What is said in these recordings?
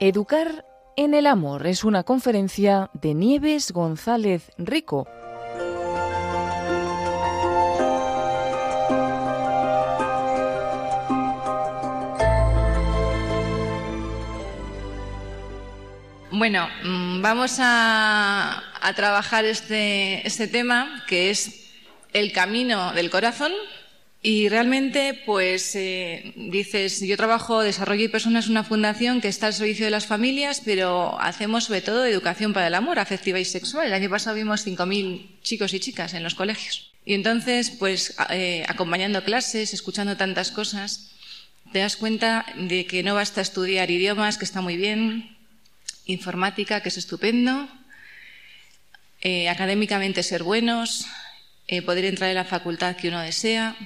Educar en el amor es una conferencia de Nieves González Rico. Bueno, mm, vamos a, trabajar este, este tema que es el camino del corazón y realmente, pues, eh, dices, yo trabajo Desarrollo y Personas, una fundación que está al servicio de las familias, pero hacemos sobre todo educación para el amor, afectiva y sexual. El año pasado vimos 5.000 chicos y chicas en los colegios. Y entonces, pues, eh, acompañando clases, escuchando tantas cosas, te das cuenta de que no basta estudiar idiomas, que está muy bien, informática, que es estupendo, eh, académicamente ser buenos, poder entrar en la facultad que uno desea,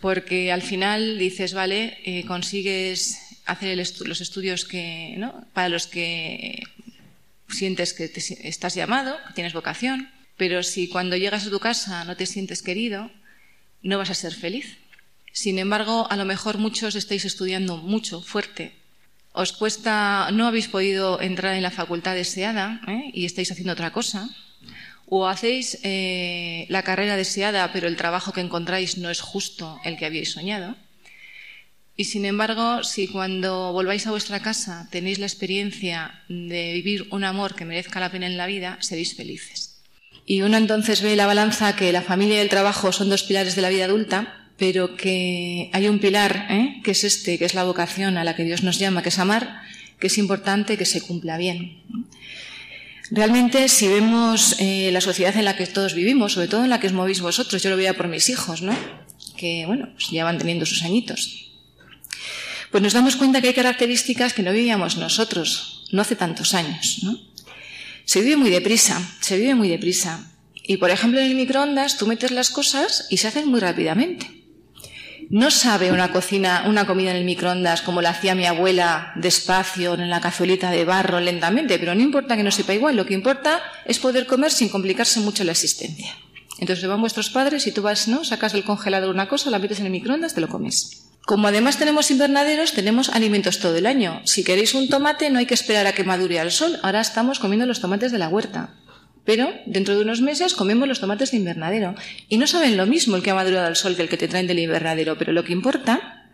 porque al final dices, vale, eh, consigues hacer los estudios que, ¿no? para los que sientes que estás llamado, que tienes vocación, pero si cuando llegas a tu casa no te sientes querido, no vas a ser feliz. Sin embargo, a lo mejor muchos estáis estudiando mucho, fuerte. Os cuesta, no habéis podido entrar en la facultad deseada ¿eh? y estáis haciendo otra cosa o hacéis eh, la carrera deseada, pero el trabajo que encontráis no es justo el que habíais soñado. Y sin embargo, si cuando volváis a vuestra casa tenéis la experiencia de vivir un amor que merezca la pena en la vida, seréis felices. Y uno entonces ve la balanza que la familia y el trabajo son dos pilares de la vida adulta, pero que hay un pilar, ¿eh? que es este, que es la vocación a la que Dios nos llama, que es amar, que es importante que se cumpla bien. Realmente, si vemos eh, la sociedad en la que todos vivimos, sobre todo en la que os movéis vosotros, yo lo veía por mis hijos, ¿no? Que, bueno, pues ya van teniendo sus añitos. Pues nos damos cuenta que hay características que no vivíamos nosotros, no hace tantos años, ¿no? Se vive muy deprisa, se vive muy deprisa. Y, por ejemplo, en el microondas tú metes las cosas y se hacen muy rápidamente. No sabe una cocina, una comida en el microondas como la hacía mi abuela despacio, en la cazuelita de barro, lentamente, pero no importa que no sepa igual, lo que importa es poder comer sin complicarse mucho la existencia. Entonces van vuestros padres y tú vas, ¿no? Sacas del congelador una cosa, la metes en el microondas, te lo comes. Como además tenemos invernaderos, tenemos alimentos todo el año. Si queréis un tomate, no hay que esperar a que madure al sol. Ahora estamos comiendo los tomates de la huerta. Pero dentro de unos meses comemos los tomates de invernadero. Y no saben lo mismo el que ha madurado al sol que el que te traen del invernadero. Pero lo que importa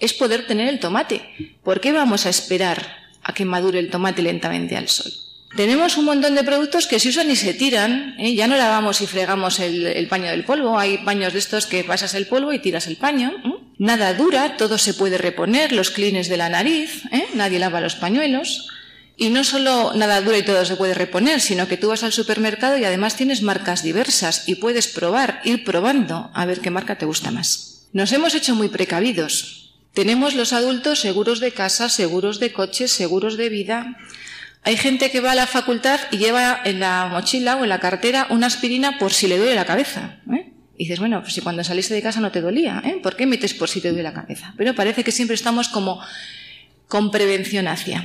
es poder tener el tomate. ¿Por qué vamos a esperar a que madure el tomate lentamente al sol? Tenemos un montón de productos que se usan y se tiran. ¿eh? Ya no lavamos y fregamos el, paño del polvo. Hay paños de estos que pasas el polvo y tiras el paño. ¿eh? Nada dura, todo se puede reponer, los clines de la nariz, ¿eh? nadie lava los pañuelos. Y no solo nada dura y todo se puede reponer, sino que tú vas al supermercado y además tienes marcas diversas y puedes probar, ir probando a ver qué marca te gusta más. Nos hemos hecho muy precavidos. Tenemos los adultos seguros de casa, seguros de coches, seguros de vida. Hay gente que va a la facultad y lleva en la mochila o en la cartera una aspirina por si le duele la cabeza. ¿eh? Y dices, bueno, pues si cuando saliste de casa no te dolía, ¿eh? ¿por qué metes por si te duele la cabeza? Pero parece que siempre estamos como con prevención hacia.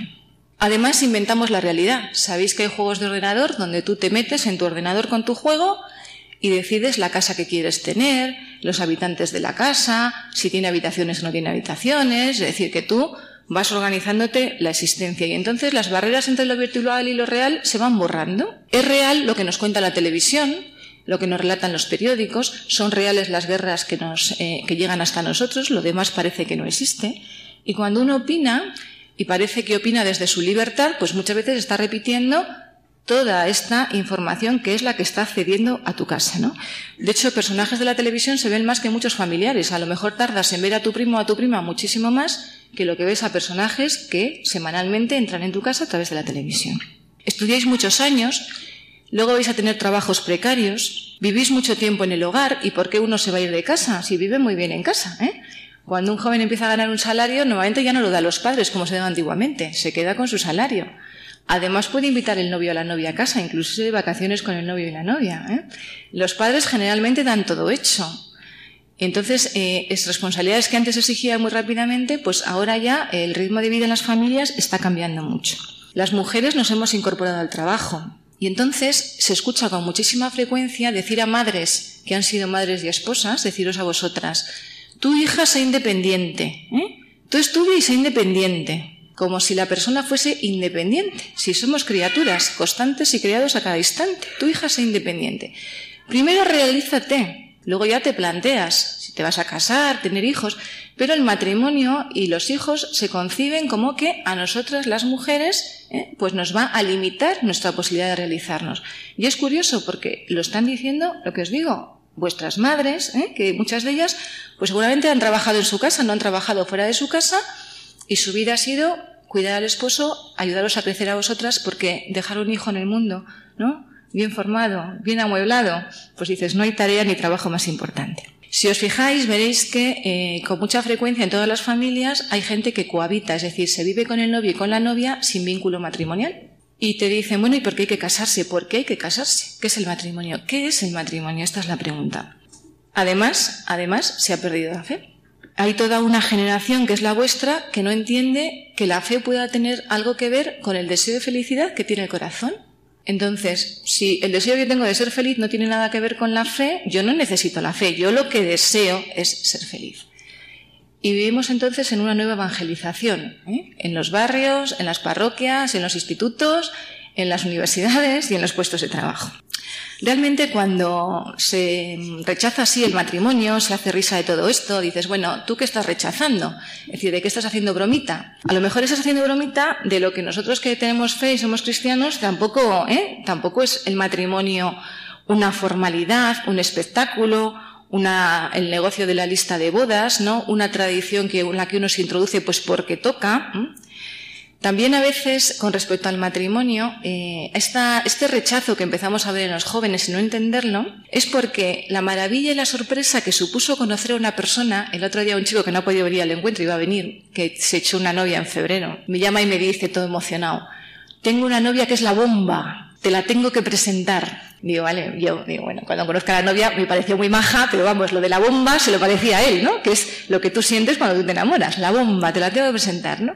Además, inventamos la realidad. Sabéis que hay juegos de ordenador donde tú te metes en tu ordenador con tu juego y decides la casa que quieres tener, los habitantes de la casa, si tiene habitaciones o no tiene habitaciones, es decir, que tú vas organizándote la existencia y entonces las barreras entre lo virtual y lo real se van borrando. Es real lo que nos cuenta la televisión, lo que nos relatan los periódicos, son reales las guerras que, nos, eh, que llegan hasta nosotros, lo demás parece que no existe. Y cuando uno opina, y parece que opina desde su libertad, pues muchas veces está repitiendo toda esta información que es la que está accediendo a tu casa, ¿no? De hecho, personajes de la televisión se ven más que muchos familiares. A lo mejor tardas en ver a tu primo o a tu prima muchísimo más que lo que ves a personajes que semanalmente entran en tu casa a través de la televisión. Estudiáis muchos años, luego vais a tener trabajos precarios, vivís mucho tiempo en el hogar y ¿por qué uno se va a ir de casa si vive muy bien en casa? ¿eh? Cuando un joven empieza a ganar un salario, normalmente ya no lo da a los padres como se daba antiguamente, se queda con su salario. Además puede invitar el novio a la novia a casa, incluso de vacaciones con el novio y la novia. ¿eh? Los padres generalmente dan todo hecho. Entonces, eh, es responsabilidades que antes exigía muy rápidamente, pues ahora ya el ritmo de vida en las familias está cambiando mucho. Las mujeres nos hemos incorporado al trabajo y entonces se escucha con muchísima frecuencia decir a madres que han sido madres y esposas, deciros a vosotras, tu hija sea independiente, ¿eh? tú estudia y sea independiente, como si la persona fuese independiente, si somos criaturas constantes y criados a cada instante, tu hija sea independiente. Primero realízate, luego ya te planteas si te vas a casar, tener hijos, pero el matrimonio y los hijos se conciben como que a nosotras las mujeres ¿eh? pues nos va a limitar nuestra posibilidad de realizarnos. Y es curioso porque lo están diciendo, lo que os digo, vuestras madres, ¿eh? que muchas de ellas pues seguramente han trabajado en su casa, no han trabajado fuera de su casa y su vida ha sido cuidar al esposo, ayudaros a crecer a vosotras porque dejar un hijo en el mundo, ¿no? Bien formado, bien amueblado, pues dices, no hay tarea ni trabajo más importante. Si os fijáis, veréis que eh, con mucha frecuencia en todas las familias hay gente que cohabita, es decir, se vive con el novio y con la novia sin vínculo matrimonial. Y te dicen, bueno, ¿y por qué hay que casarse? ¿Por qué hay que casarse? ¿Qué es el matrimonio? ¿Qué es el matrimonio? Esta es la pregunta. Además, además, se ha perdido la fe. Hay toda una generación que es la vuestra que no entiende que la fe pueda tener algo que ver con el deseo de felicidad que tiene el corazón. Entonces, si el deseo que tengo de ser feliz no tiene nada que ver con la fe, yo no necesito la fe, yo lo que deseo es ser feliz. Y vivimos entonces en una nueva evangelización, ¿eh? en los barrios, en las parroquias, en los institutos, en las universidades y en los puestos de trabajo. Realmente cuando se rechaza así el matrimonio, se hace risa de todo esto, dices, bueno, ¿tú qué estás rechazando? Es decir, ¿de qué estás haciendo bromita? A lo mejor estás haciendo bromita de lo que nosotros que tenemos fe y somos cristianos, tampoco, ¿eh? tampoco es el matrimonio una formalidad, un espectáculo, una, el negocio de la lista de bodas, ¿no? Una tradición que, en la que uno se introduce pues porque toca. También a veces, con respecto al matrimonio, eh, este rechazo que empezamos a ver en los jóvenes y no entenderlo, es porque la maravilla y la sorpresa que supuso conocer a una persona, el otro día un chico que no ha podido venir al encuentro, iba a venir, que se echó una novia en febrero, me llama y me dice todo emocionado, tengo una novia que es la bomba, te la tengo que presentar. Digo, vale, yo digo, bueno, cuando conozca a la novia me pareció muy maja, pero vamos, lo de la bomba se lo parecía a él, ¿no? Que es lo que tú sientes cuando tú te enamoras, la bomba, te la tengo que presentar, ¿no?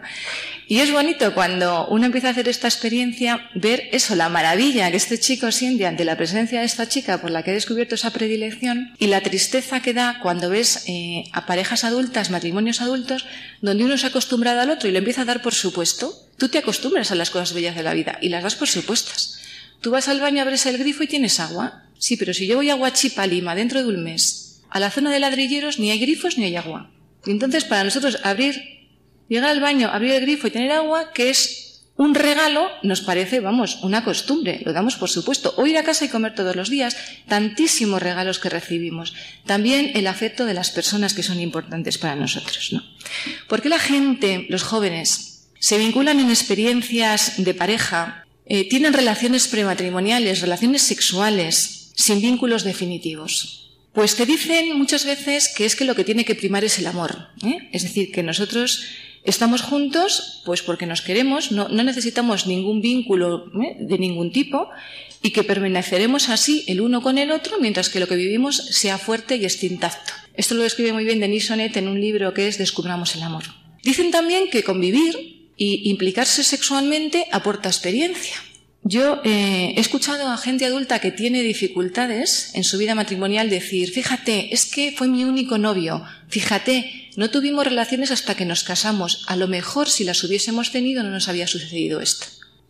Y es bonito cuando uno empieza a hacer esta experiencia, ver eso, la maravilla que este chico siente ante la presencia de esta chica por la que ha descubierto esa predilección y la tristeza que da cuando ves eh, a parejas adultas, matrimonios adultos, donde uno se ha acostumbrado al otro y lo empieza a dar por supuesto. Tú te acostumbras a las cosas bellas de la vida y las das por supuestas. Tú vas al baño, abres el grifo y tienes agua. Sí, pero si yo voy a Huachipa, Lima, dentro de un mes, a la zona de ladrilleros ni hay grifos ni hay agua. Y entonces para nosotros abrir Llegar al baño, abrir el grifo y tener agua, que es un regalo, nos parece, vamos, una costumbre, lo damos por supuesto. O ir a casa y comer todos los días, tantísimos regalos que recibimos. También el afecto de las personas que son importantes para nosotros, ¿no? ¿Por qué la gente, los jóvenes, se vinculan en experiencias de pareja, eh, tienen relaciones prematrimoniales, relaciones sexuales, sin vínculos definitivos? Pues te dicen muchas veces que es que lo que tiene que primar es el amor. ¿eh? Es decir, que nosotros Estamos juntos pues porque nos queremos, no, necesitamos ningún vínculo ¿eh? de ningún tipo y que permaneceremos así el uno con el otro mientras que lo que vivimos sea fuerte y esté intacto. Esto lo describe muy bien Denis Sonet en un libro que es Descubramos el amor. Dicen también que convivir y implicarse sexualmente aporta experiencia. Yo eh, he escuchado a gente adulta que tiene dificultades en su vida matrimonial decir, fíjate, es que fue mi único novio, fíjate, no tuvimos relaciones hasta que nos casamos, a lo mejor si las hubiésemos tenido no nos había sucedido esto.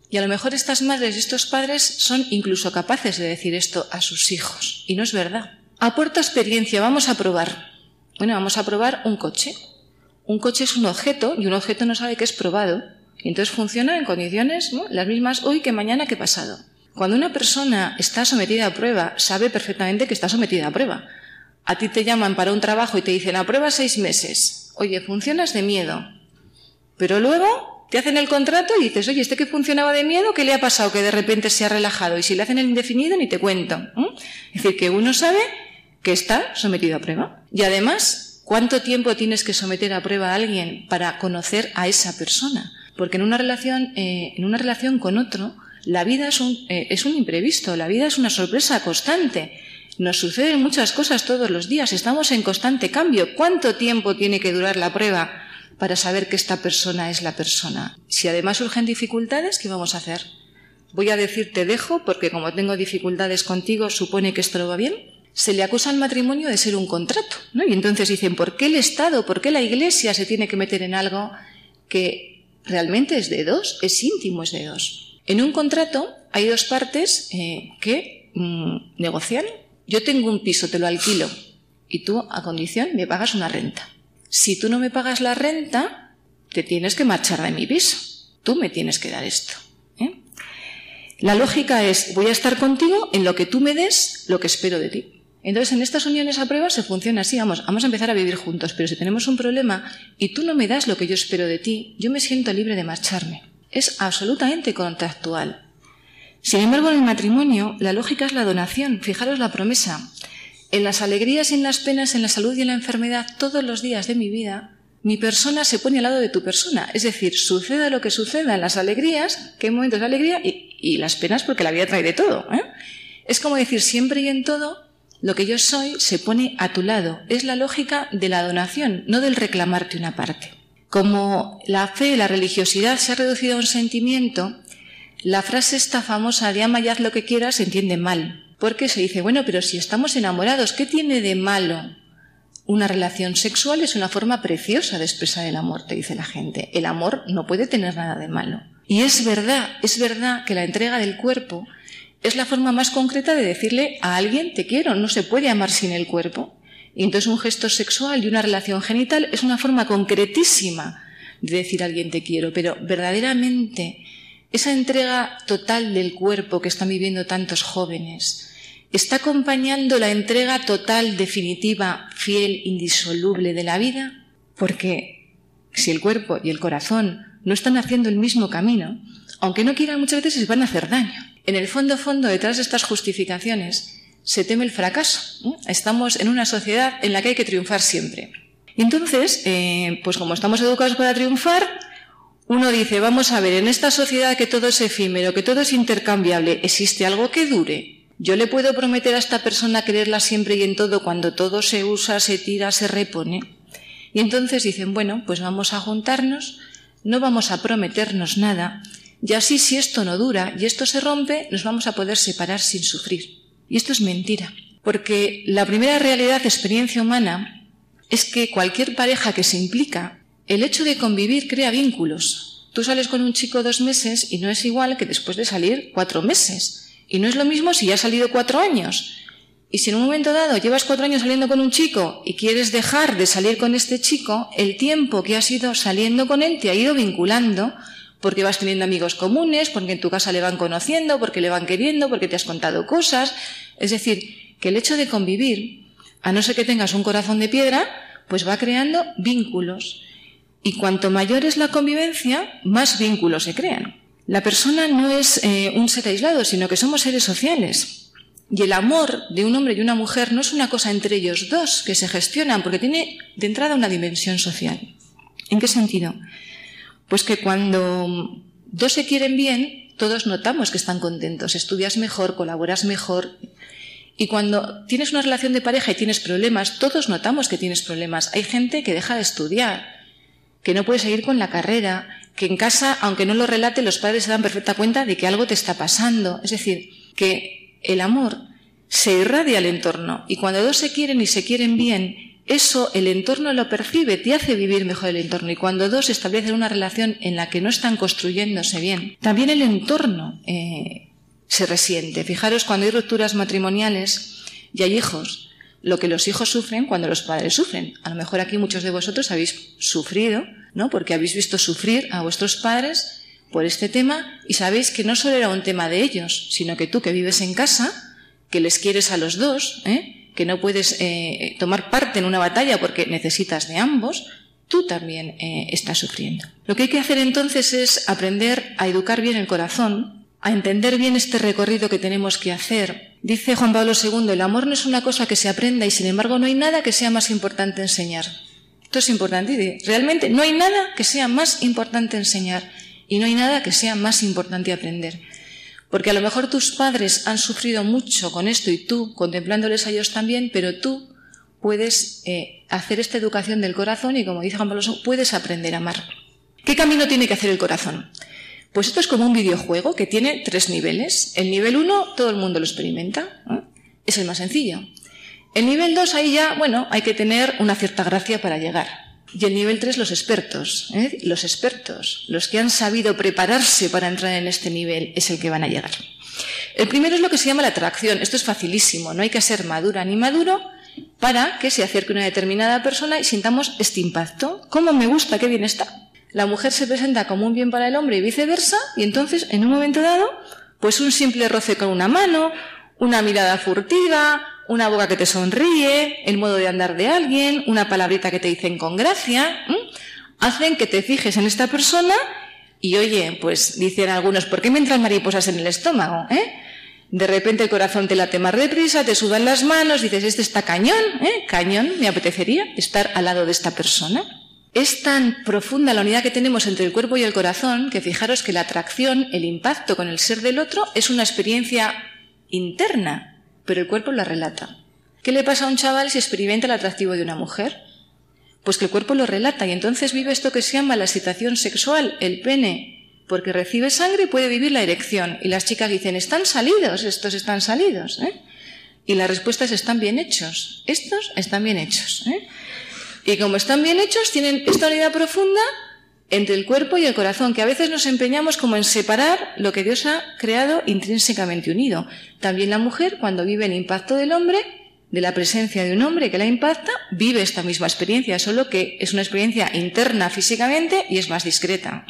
Y a lo mejor estas madres y estos padres son incluso capaces de decir esto a sus hijos, y no es verdad. Aporta experiencia, vamos a probar. Bueno, vamos a probar un coche. Un coche es un objeto y un objeto no sabe que es probado. Y entonces funciona en condiciones las mismas hoy que mañana que pasado. Cuando una persona está sometida a prueba, sabe perfectamente que está sometida a prueba. A ti te llaman para un trabajo y te dicen, a prueba seis meses. Oye, funcionas de miedo. Pero luego te hacen el contrato y dices, oye, este que funcionaba de miedo, ¿qué le ha pasado? Que de repente se ha relajado. Y si le hacen el indefinido, ni te cuento. Es decir, que uno sabe que está sometido a prueba. Y además, ¿cuánto tiempo tienes que someter a prueba a alguien para conocer a esa persona? Porque en una relación, eh, en una relación con otro, la vida es un, eh, es un imprevisto, la vida es una sorpresa constante. Nos suceden muchas cosas todos los días, estamos en constante cambio. ¿Cuánto tiempo tiene que durar la prueba para saber que esta persona es la persona? Si además surgen dificultades, ¿qué vamos a hacer? Voy a decir te dejo porque como tengo dificultades contigo, supone que esto no va bien. Se le acusa al matrimonio de ser un contrato. ¿no? Y entonces dicen, ¿por qué el Estado, por qué la Iglesia se tiene que meter en algo que realmente es de dos, es íntimo, es de dos? En un contrato hay dos partes eh, que mm, negocian. Yo tengo un piso, te lo alquilo, y tú, a condición, me pagas una renta. Si tú no me pagas la renta, te tienes que marchar de mi piso. Tú me tienes que dar esto. ¿eh? La lógica es, voy a estar contigo en lo que tú me des lo que espero de ti. Entonces, en estas uniones a prueba se funciona así, vamos, vamos a empezar a vivir juntos, pero si tenemos un problema y tú no me das lo que yo espero de ti, yo me siento libre de marcharme. Es absolutamente contractual. Sin embargo, en el matrimonio, la lógica es la donación. Fijaros la promesa. En las alegrías y en las penas, en la salud y en la enfermedad, todos los días de mi vida, mi persona se pone al lado de tu persona. Es decir, suceda lo que suceda en las alegrías, que hay momentos de alegría, y, las penas, porque la vida trae de todo. ¿eh? Es como decir, siempre y en todo, lo que yo soy se pone a tu lado. Es la lógica de la donación, no del reclamarte una parte. Como la fe, la religiosidad se ha reducido a un sentimiento, la frase esta famosa de ama y haz lo que quieras se entiende mal. Porque se dice, bueno, pero si estamos enamorados, ¿qué tiene de malo? Una relación sexual es una forma preciosa de expresar el amor, te dice la gente. El amor no puede tener nada de malo. Y es verdad, es verdad que la entrega del cuerpo es la forma más concreta de decirle a alguien te quiero, no se puede amar sin el cuerpo. Y entonces un gesto sexual y una relación genital es una forma concretísima de decir a alguien te quiero, pero verdaderamente esa entrega total del cuerpo que están viviendo tantos jóvenes está acompañando la entrega total, definitiva, fiel, indisoluble de la vida, porque si el cuerpo y el corazón no están haciendo el mismo camino, aunque no quieran muchas veces se van a hacer daño. En el fondo, fondo, detrás de estas justificaciones, se teme el fracaso. Estamos en una sociedad en la que hay que triunfar siempre. Y entonces, eh, pues como estamos educados para triunfar, uno dice, vamos a ver, en esta sociedad que todo es efímero, que todo es intercambiable, ¿existe algo que dure? Yo le puedo prometer a esta persona quererla siempre y en todo cuando todo se usa, se tira, se repone. Y entonces dicen, bueno, pues vamos a juntarnos, no vamos a prometernos nada, y así si esto no dura y esto se rompe, nos vamos a poder separar sin sufrir. Y esto es mentira, porque la primera realidad de experiencia humana es que cualquier pareja que se implica, el hecho de convivir crea vínculos. Tú sales con un chico dos meses y no es igual que después de salir cuatro meses. Y no es lo mismo si ya has salido cuatro años. Y si en un momento dado llevas cuatro años saliendo con un chico y quieres dejar de salir con este chico, el tiempo que has ido saliendo con él te ha ido vinculando porque vas teniendo amigos comunes, porque en tu casa le van conociendo, porque le van queriendo, porque te has contado cosas. Es decir, que el hecho de convivir, a no ser que tengas un corazón de piedra, pues va creando vínculos. Y cuanto mayor es la convivencia, más vínculos se crean. La persona no es eh, un ser aislado, sino que somos seres sociales. Y el amor de un hombre y una mujer no es una cosa entre ellos dos que se gestionan, porque tiene de entrada una dimensión social. ¿En qué sentido? Pues que cuando dos se quieren bien, todos notamos que están contentos, estudias mejor, colaboras mejor. Y cuando tienes una relación de pareja y tienes problemas, todos notamos que tienes problemas. Hay gente que deja de estudiar, que no puede seguir con la carrera, que en casa, aunque no lo relate, los padres se dan perfecta cuenta de que algo te está pasando. Es decir, que el amor se irradia al entorno y cuando dos se quieren y se quieren bien eso el entorno lo percibe, te hace vivir mejor el entorno. Y cuando dos establecen una relación en la que no están construyéndose bien, también el entorno eh, se resiente. Fijaros, cuando hay rupturas matrimoniales y hay hijos, lo que los hijos sufren cuando los padres sufren. A lo mejor aquí muchos de vosotros habéis sufrido, ¿no? Porque habéis visto sufrir a vuestros padres por este tema y sabéis que no solo era un tema de ellos, sino que tú que vives en casa, que les quieres a los dos, ¿eh? Que no puedes eh, tomar parte en una batalla porque necesitas de ambos, tú también eh, estás sufriendo. Lo que hay que hacer entonces es aprender a educar bien el corazón, a entender bien este recorrido que tenemos que hacer. Dice Juan Pablo II, el amor no es una cosa que se aprenda y sin embargo no hay nada que sea más importante enseñar. Esto es importante. Realmente no hay nada que sea más importante enseñar y no hay nada que sea más importante aprender. Porque a lo mejor tus padres han sufrido mucho con esto y tú, contemplándoles a ellos también, pero tú puedes eh, hacer esta educación del corazón y, como dice Juan Pablo puedes aprender a amar. ¿Qué camino tiene que hacer el corazón? Pues esto es como un videojuego que tiene tres niveles. El nivel uno todo el mundo lo experimenta, es el más sencillo. El nivel 2 ahí ya, bueno, hay que tener una cierta gracia para llegar. Y el nivel 3 los expertos, ¿eh? los expertos, los que han sabido prepararse para entrar en este nivel es el que van a llegar. El primero es lo que se llama la atracción. Esto es facilísimo, no hay que ser madura ni maduro para que se acerque una determinada persona y sintamos este impacto. ¿Cómo me gusta? ¿Qué bien está? La mujer se presenta como un bien para el hombre y viceversa, y entonces, en un momento dado, pues un simple roce con una mano, una mirada furtiva, una boca que te sonríe, el modo de andar de alguien, una palabrita que te dicen con gracia, hacen que te fijes en esta persona y oye, pues dicen algunos, ¿por qué me entran mariposas en el estómago? ¿Eh? De repente el corazón te late más deprisa, te sudan las manos, dices, este está cañón, ¿eh? Cañón, me apetecería estar al lado de esta persona. Es tan profunda la unidad que tenemos entre el cuerpo y el corazón que fijaros que la atracción, el impacto con el ser del otro es una experiencia interna, pero el cuerpo la relata. ¿Qué le pasa a un chaval si experimenta el atractivo de una mujer? Pues que el cuerpo lo relata y entonces vive esto que se llama la excitación sexual, el pene, porque recibe sangre y puede vivir la erección. Y las chicas dicen, están salidos, estos están salidos. ¿eh? Y la respuesta es, están bien hechos. Estos están bien hechos. ¿eh? Y como están bien hechos, tienen esta unidad profunda entre el cuerpo y el corazón, que a veces nos empeñamos como en separar lo que Dios ha creado intrínsecamente unido. También la mujer, cuando vive el impacto del hombre, de la presencia de un hombre que la impacta, vive esta misma experiencia, solo que es una experiencia interna físicamente y es más discreta.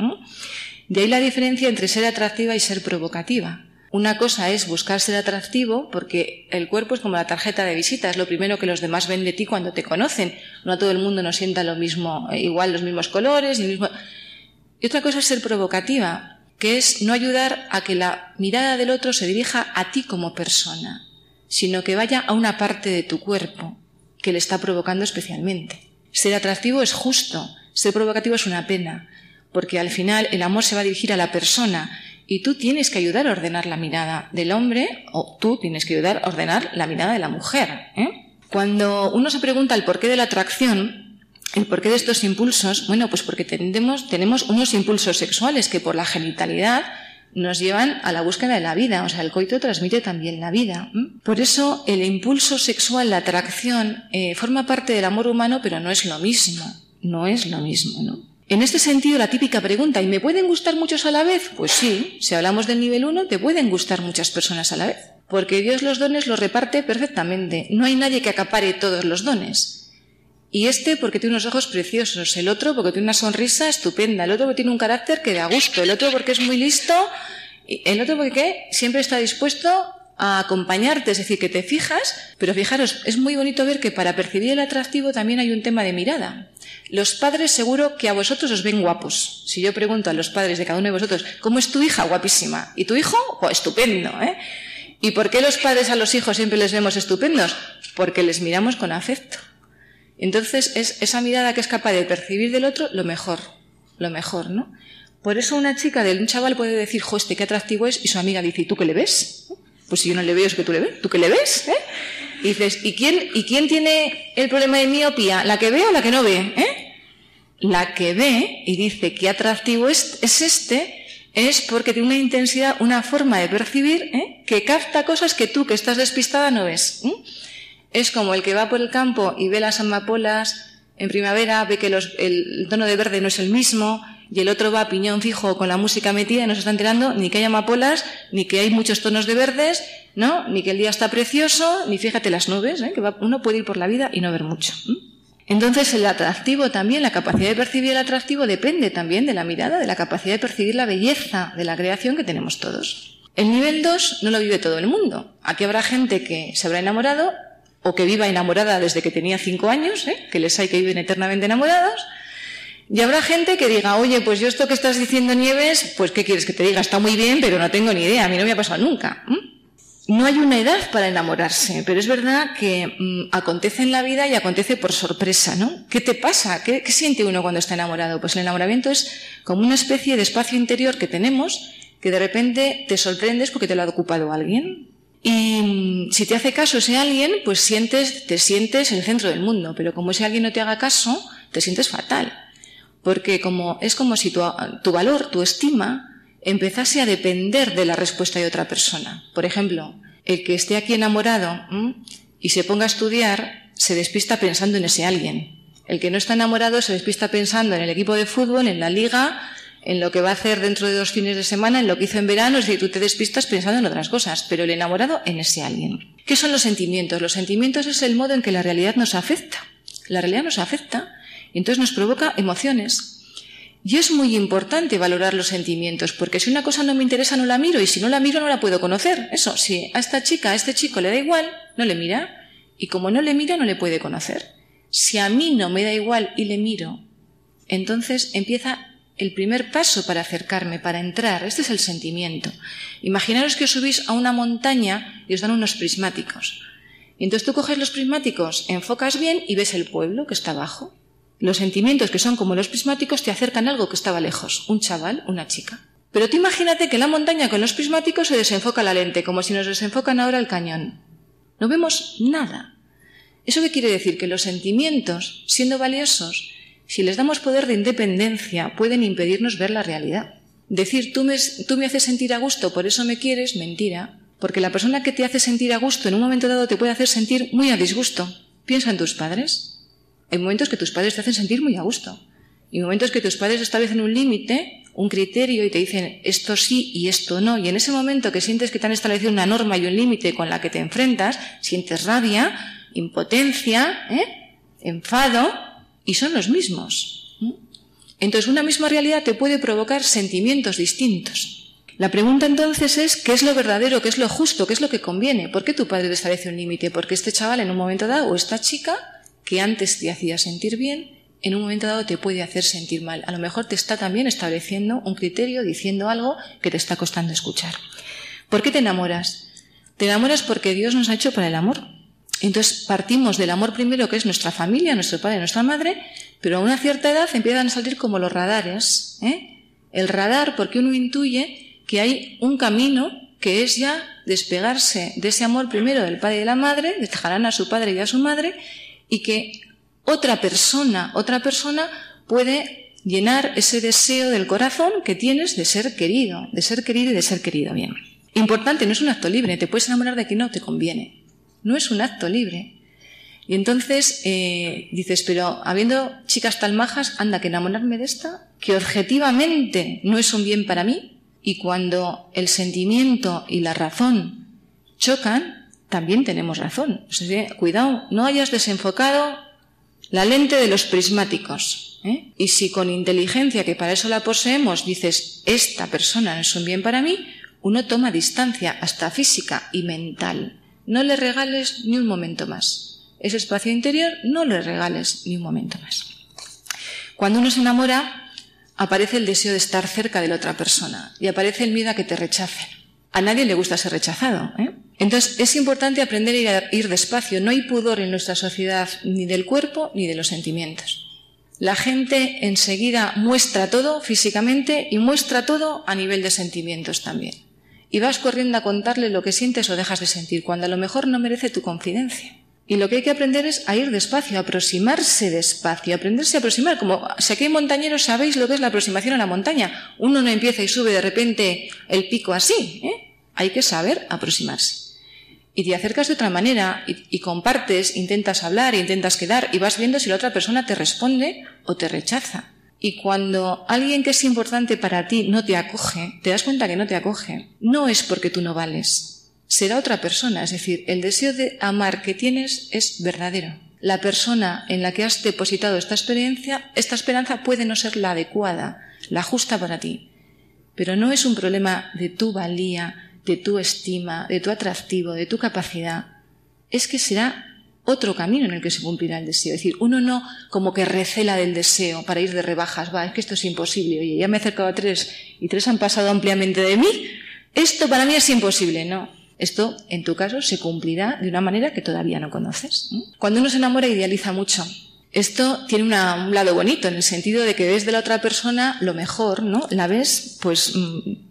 De ahí la diferencia entre ser atractiva y ser provocativa. Una cosa es buscar ser atractivo porque el cuerpo es como la tarjeta de visita, es lo primero que los demás ven de ti cuando te conocen. No a todo el mundo nos sienta lo mismo, eh, igual los mismos colores, Y otra cosa es ser provocativa, que es no ayudar a que la mirada del otro se dirija a ti como persona, sino que vaya a una parte de tu cuerpo que le está provocando especialmente. Ser atractivo es justo, ser provocativo es una pena porque al final el amor se va a dirigir a la persona y tú tienes que ayudar a ordenar la mirada del hombre o tú tienes que ayudar a ordenar la mirada de la mujer. ¿eh? Cuando uno se pregunta el porqué de la atracción, el porqué de estos impulsos, bueno, pues porque tenemos, unos impulsos sexuales que por la genitalidad nos llevan a la búsqueda de la vida, o sea, el coito transmite también la vida. Por eso el impulso sexual, la atracción, eh, forma parte del amor humano, pero no es lo mismo, no es lo mismo, ¿no? En este sentido, la típica pregunta, ¿y me pueden gustar muchos a la vez? Pues sí, si hablamos del nivel 1, te pueden gustar muchas personas a la vez, porque Dios los dones los reparte perfectamente. No hay nadie que acapare todos los dones. Y este porque tiene unos ojos preciosos, el otro porque tiene una sonrisa estupenda, el otro porque tiene un carácter que da gusto, el otro porque es muy listo, el otro porque siempre está dispuesto a acompañarte, es decir, que te fijas, pero fijaros, es muy bonito ver que para percibir el atractivo también hay un tema de mirada. Los padres seguro que a vosotros os ven guapos. Si yo pregunto a los padres de cada uno de vosotros, ¿cómo es tu hija? Guapísima. ¿Y tu hijo? Oh, estupendo, ¿eh? ¿Y por qué los padres a los hijos siempre les vemos estupendos? Porque les miramos con afecto. Entonces es esa mirada que es capaz de percibir del otro lo mejor, lo mejor, ¿no? Por eso una chica de un chaval puede decir, jo, este qué atractivo es, y su amiga dice, ¿y tú qué le ves? Pues si yo no le veo, es que tú le ves. ¿Tú qué le ves? ¿Eh? Y dices, ¿y quién, ¿y quién tiene el problema de miopía? ¿La que ve o la que no ve? ¿Eh? La que ve y dice qué atractivo es, es este, es porque tiene una intensidad, una forma de percibir ¿eh? que capta cosas que tú, que estás despistada, no ves. Es como el que va por el campo y ve las amapolas en primavera, ve que el tono de verde no es el mismo, y el otro va a piñón fijo con la música metida y no se está enterando ni que hay amapolas, ni que hay muchos tonos de verdes, ¿no? Ni que el día está precioso, ni fíjate las nubes, ¿eh? que uno puede ir por la vida y no ver mucho. Entonces el atractivo también, la capacidad de percibir el atractivo depende también de la mirada, de la capacidad de percibir la belleza de la creación que tenemos todos. El nivel 2 no lo vive todo el mundo. Aquí habrá gente que se habrá enamorado o que viva enamorada desde que tenía 5 años, ¿eh? que les hay que viven eternamente enamorados, y habrá gente que diga, oye, pues yo esto que estás diciendo, Nieves, pues ¿qué quieres que te diga? Está muy bien, pero no tengo ni idea, a mí no me ha pasado nunca. No hay una edad para enamorarse, pero es verdad que mm, acontece en la vida y acontece por sorpresa, ¿no? ¿Qué te pasa? ¿Qué, ¿Qué siente uno cuando está enamorado? Pues el enamoramiento es como una especie de espacio interior que tenemos que de repente te sorprendes porque te lo ha ocupado alguien. Y mm, si te hace caso ese alguien, pues sientes, te sientes el centro del mundo, pero como ese alguien no te haga caso, te sientes fatal porque como, es como si tu, valor, tu estima, empezase a depender de la respuesta de otra persona. Por ejemplo, el que esté aquí enamorado y se ponga a estudiar, se despista pensando en ese alguien. El que no está enamorado se despista pensando en el equipo de fútbol, en la liga, en lo que va a hacer dentro de dos fines de semana, en lo que hizo en verano, es decir, tú te despistas pensando en otras cosas, pero el enamorado en ese alguien. ¿Qué son los sentimientos? Los sentimientos es el modo en que la realidad nos afecta. La realidad nos afecta entonces nos provoca emociones. Y es muy importante valorar los sentimientos, porque si una cosa no me interesa no la miro y si no la miro no la puedo conocer. Eso, si a esta chica, a este chico le da igual, no le mira y como no le mira no le puede conocer. Si a mí no me da igual y le miro, entonces empieza el primer paso para acercarme, para entrar. Este es el sentimiento. Imaginaros que os subís a una montaña y os dan unos prismáticos. Entonces tú coges los prismáticos, enfocas bien y ves el pueblo que está abajo. Los sentimientos que son como los prismáticos te acercan a algo que estaba lejos, un chaval, una chica. Pero tú imagínate que la montaña con los prismáticos se desenfoca la lente, como si nos desenfocan ahora el cañón. No vemos nada. ¿Eso qué quiere decir? Que los sentimientos, siendo valiosos, si les damos poder de independencia, pueden impedirnos ver la realidad. Decir, tú me, tú me haces sentir a gusto, por eso me quieres, mentira. Porque la persona que te hace sentir a gusto en un momento dado te puede hacer sentir muy a disgusto. Piensa en tus padres. Hay momentos que tus padres te hacen sentir muy a gusto. Y momentos que tus padres establecen un límite, un criterio y te dicen esto sí y esto no. Y en ese momento que sientes que te han establecido una norma y un límite con la que te enfrentas, sientes rabia, impotencia, ¿eh? enfado, y son los mismos. Entonces, una misma realidad te puede provocar sentimientos distintos. La pregunta entonces es, ¿qué es lo verdadero, qué es lo justo, qué es lo que conviene? ¿Por qué tu padre te establece un límite? Porque este chaval en un momento dado, o esta chica, que antes te hacía sentir bien, en un momento dado te puede hacer sentir mal. A lo mejor te está también estableciendo un criterio, diciendo algo que te está costando escuchar. ¿Por qué te enamoras? Te enamoras porque Dios nos ha hecho para el amor. Entonces partimos del amor primero, que es nuestra familia, nuestro padre, nuestra madre, pero a una cierta edad empiezan a salir como los radares. ¿eh? El radar, porque uno intuye que hay un camino que es ya despegarse de ese amor primero del padre y de la madre, dejarán a su padre y a su madre, y que otra persona, otra persona puede llenar ese deseo del corazón que tienes de ser querido, de ser querido y de ser querido bien. Importante, no es un acto libre, te puedes enamorar de quien no te conviene no es un acto libre. Y entonces eh, dices, pero habiendo chicas tan majas, anda que enamorarme de esta, que objetivamente no es un bien para mí, y cuando el sentimiento y la razón chocan, también tenemos razón. cuidado, no hayas desenfocado la lente de los prismáticos. ¿eh? Y si con inteligencia, que para eso la poseemos, dices, esta persona no es un bien para mí, uno toma distancia hasta física y mental. No le regales ni un momento más. Ese espacio interior no le regales ni un momento más. Cuando uno se enamora, aparece el deseo de estar cerca de la otra persona y aparece el miedo a que te rechacen. A nadie le gusta ser rechazado. ¿eh? Entonces es importante aprender a ir despacio. No hay pudor en nuestra sociedad ni del cuerpo ni de los sentimientos. La gente enseguida muestra todo físicamente y muestra todo a nivel de sentimientos también y vas corriendo a contarle lo que sientes o dejas de sentir, cuando a lo mejor no merece tu confidencia. Y lo que hay que aprender es a ir despacio, a aproximarse despacio, a aprenderse a aproximar. Como si aquí hay montañeros, sabéis lo que es la aproximación a la montaña. Uno no empieza y sube de repente el pico así. ¿eh? Hay que saber aproximarse. Y te acercas de otra manera y, compartes, intentas hablar, intentas quedar y vas viendo si la otra persona te responde o te rechaza. Y cuando alguien que es importante para ti no te acoge, te das cuenta que no te acoge, no es porque tú no vales, será otra persona. Es decir, el deseo de amar que tienes es verdadero. La persona en la que has depositado esta experiencia, esta esperanza puede no ser la adecuada, la justa para ti. Pero no es un problema de tu valía, de tu estima, de tu atractivo, de tu capacidad. Es que será otro camino en el que se cumplirá el deseo. Es decir, uno no como que recela del deseo para ir de rebajas, va, es que esto es imposible, oye, ya me he acercado a tres y tres han pasado ampliamente de mí, esto para mí es imposible, no. Esto, en tu caso, se cumplirá de una manera que todavía no conoces. Cuando uno se enamora, idealiza mucho. Esto tiene un lado bonito, en el sentido de que ves de la otra persona lo mejor, ¿no? La ves, pues, mm.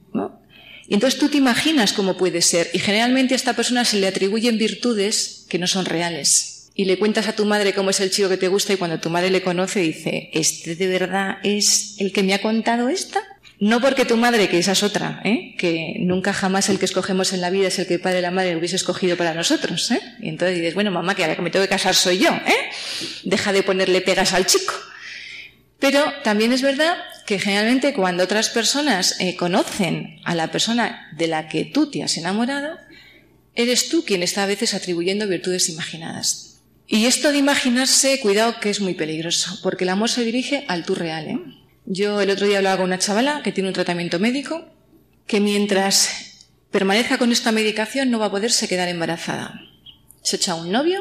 Y entonces tú te imaginas cómo puede ser. Y generalmente a esta persona se le atribuyen virtudes que no son reales. Y le cuentas a tu madre cómo es el chico que te gusta y cuando tu madre le conoce dice, ¿este de verdad es el que me ha contado esta? No porque tu madre, que esa es otra, ¿eh? que nunca jamás el que escogemos en la vida es el que el padre y la madre hubiese escogido para nosotros. ¿eh? Y entonces dices, bueno, mamá, que ahora que me tengo que casar soy yo. ¿eh? Deja de ponerle pegas al chico. Pero también es verdad que generalmente cuando otras personas eh, conocen a la persona de la que tú te has enamorado, eres tú quien está a veces atribuyendo virtudes imaginadas. Y esto de imaginarse, cuidado que es muy peligroso, porque el amor se dirige al tú real. ¿eh? Yo el otro día hablaba con una chavala que tiene un tratamiento médico, que mientras permanezca con esta medicación no va a poderse quedar embarazada. Se echa un novio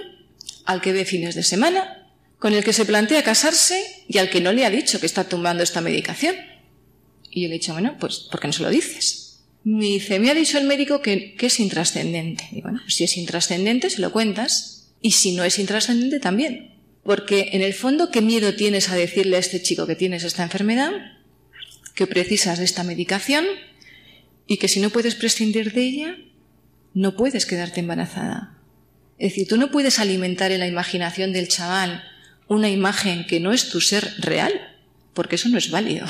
al que ve fines de semana, con el que se plantea casarse y al que no le ha dicho que está tomando esta medicación. Y yo le he dicho, bueno, pues ¿por qué no se lo dices? Me dice, me ha dicho el médico que, es intrascendente. Y bueno, si es intrascendente, se lo cuentas. Y si no es intrascendente, también. Porque en el fondo, ¿qué miedo tienes a decirle a este chico que tienes esta enfermedad? Que precisas de esta medicación y que si no puedes prescindir de ella, no puedes quedarte embarazada. Es decir, tú no puedes alimentar en la imaginación del chaval una imagen que no es tu ser real, porque eso no es válido.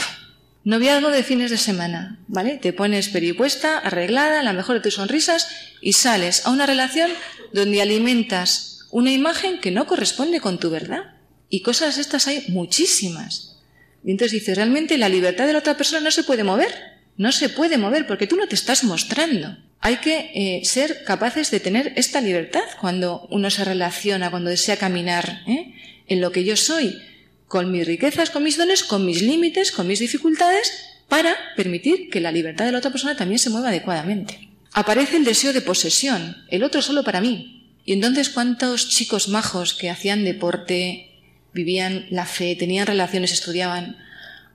Noviazgo de fines de semana, ¿vale? Te pones peripuesta, arreglada, la mejor de tus sonrisas y sales a una relación donde alimentas una imagen que no corresponde con tu verdad. Y cosas estas hay muchísimas. Y entonces dices, realmente la libertad de la otra persona no se puede mover. No se puede mover porque tú no te estás mostrando. Hay que eh, ser capaces de tener esta libertad cuando uno se relaciona, cuando desea caminar ¿eh? En lo que yo soy, con mis riquezas, con mis dones, con mis límites, con mis dificultades, para permitir que la libertad de la otra persona también se mueva adecuadamente. Aparece el deseo de posesión, el otro solo para mí, y entonces, ¿cuántos chicos majos que hacían deporte, vivían la fe, tenían relaciones, estudiaban,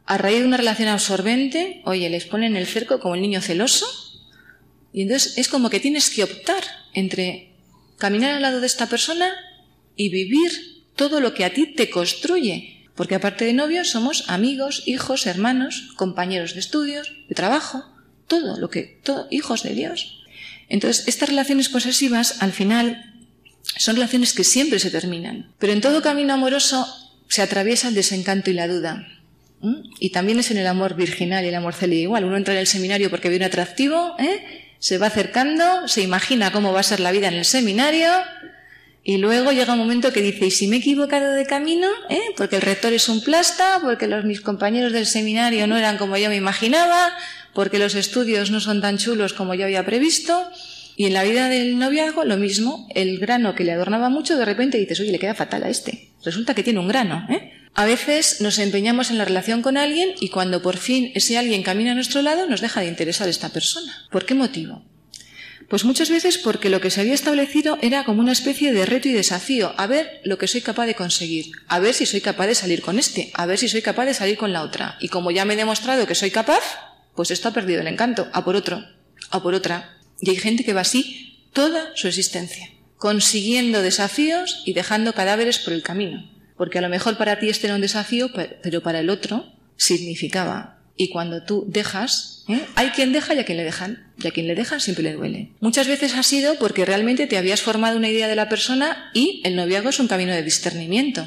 a raíz de una relación absorbente, oye, les ponen el cerco como el niño celoso? Y entonces es como que tienes que optar entre caminar al lado de esta persona y vivir todo lo que a ti te construye. Porque aparte de novios somos amigos, hijos, hermanos, compañeros de estudios, de trabajo, todo lo que, todo, hijos de Dios. Entonces, estas relaciones posesivas al final son relaciones que siempre se terminan. Pero en todo camino amoroso se atraviesa el desencanto y la duda. Y también es en el amor virginal y el amor célibe igual. Uno entra en el seminario porque ve atractivo, ¿eh? se va acercando, se imagina cómo va a ser la vida en el seminario y luego llega un momento que dice, ¿y si me he equivocado de camino? ¿eh? Porque el rector es un plasta, porque los, mis compañeros del seminario no eran como yo me imaginaba, porque los estudios no son tan chulos como yo había previsto. Y en la vida del noviazgo lo mismo, el grano que le adornaba mucho, de repente dices, oye, le queda fatal a este. Resulta que tiene un grano. ¿eh? A veces nos empeñamos en la relación con alguien y cuando por fin ese alguien camina a nuestro lado nos deja de interesar esta persona. ¿Por qué motivo? Pues muchas veces porque lo que se había establecido era como una especie de reto y desafío, a ver lo que soy capaz de conseguir, a ver si soy capaz de salir con este, a ver si soy capaz de salir con la otra. Y como ya me he demostrado que soy capaz, pues esto ha perdido el encanto, a por otro, a por otra, y hay gente que va así toda su existencia, consiguiendo desafíos y dejando cadáveres por el camino. Porque a lo mejor para ti este era un desafío, pero para el otro significaba. Y cuando tú dejas, ¿eh? hay quien deja y a quien le dejan. Y a quien le dejan siempre le duele. Muchas veces ha sido porque realmente te habías formado una idea de la persona y el noviazgo es un camino de discernimiento.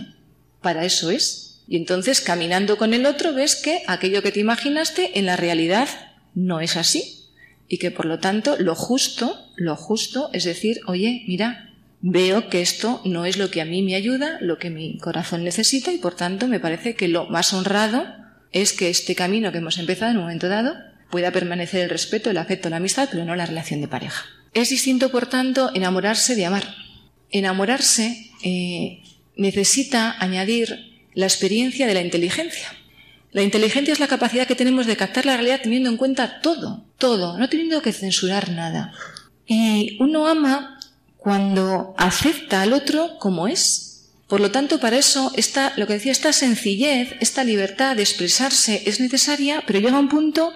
Para eso es. Y entonces caminando con el otro ves que aquello que te imaginaste en la realidad no es así y que por lo tanto lo justo, lo justo es decir, oye, mira, veo que esto no es lo que a mí me ayuda, lo que mi corazón necesita y por tanto me parece que lo más honrado es que este camino que hemos empezado en un momento dado pueda permanecer el respeto, el afecto, la amistad, pero no la relación de pareja. Es distinto, por tanto, enamorarse de amar. Enamorarse eh, necesita añadir la experiencia de la inteligencia. La inteligencia es la capacidad que tenemos de captar la realidad teniendo en cuenta todo, todo, no teniendo que censurar nada. Y uno ama cuando acepta al otro como es. Por lo tanto, para eso, esta, lo que decía, esta sencillez, esta libertad de expresarse es necesaria, pero llega un punto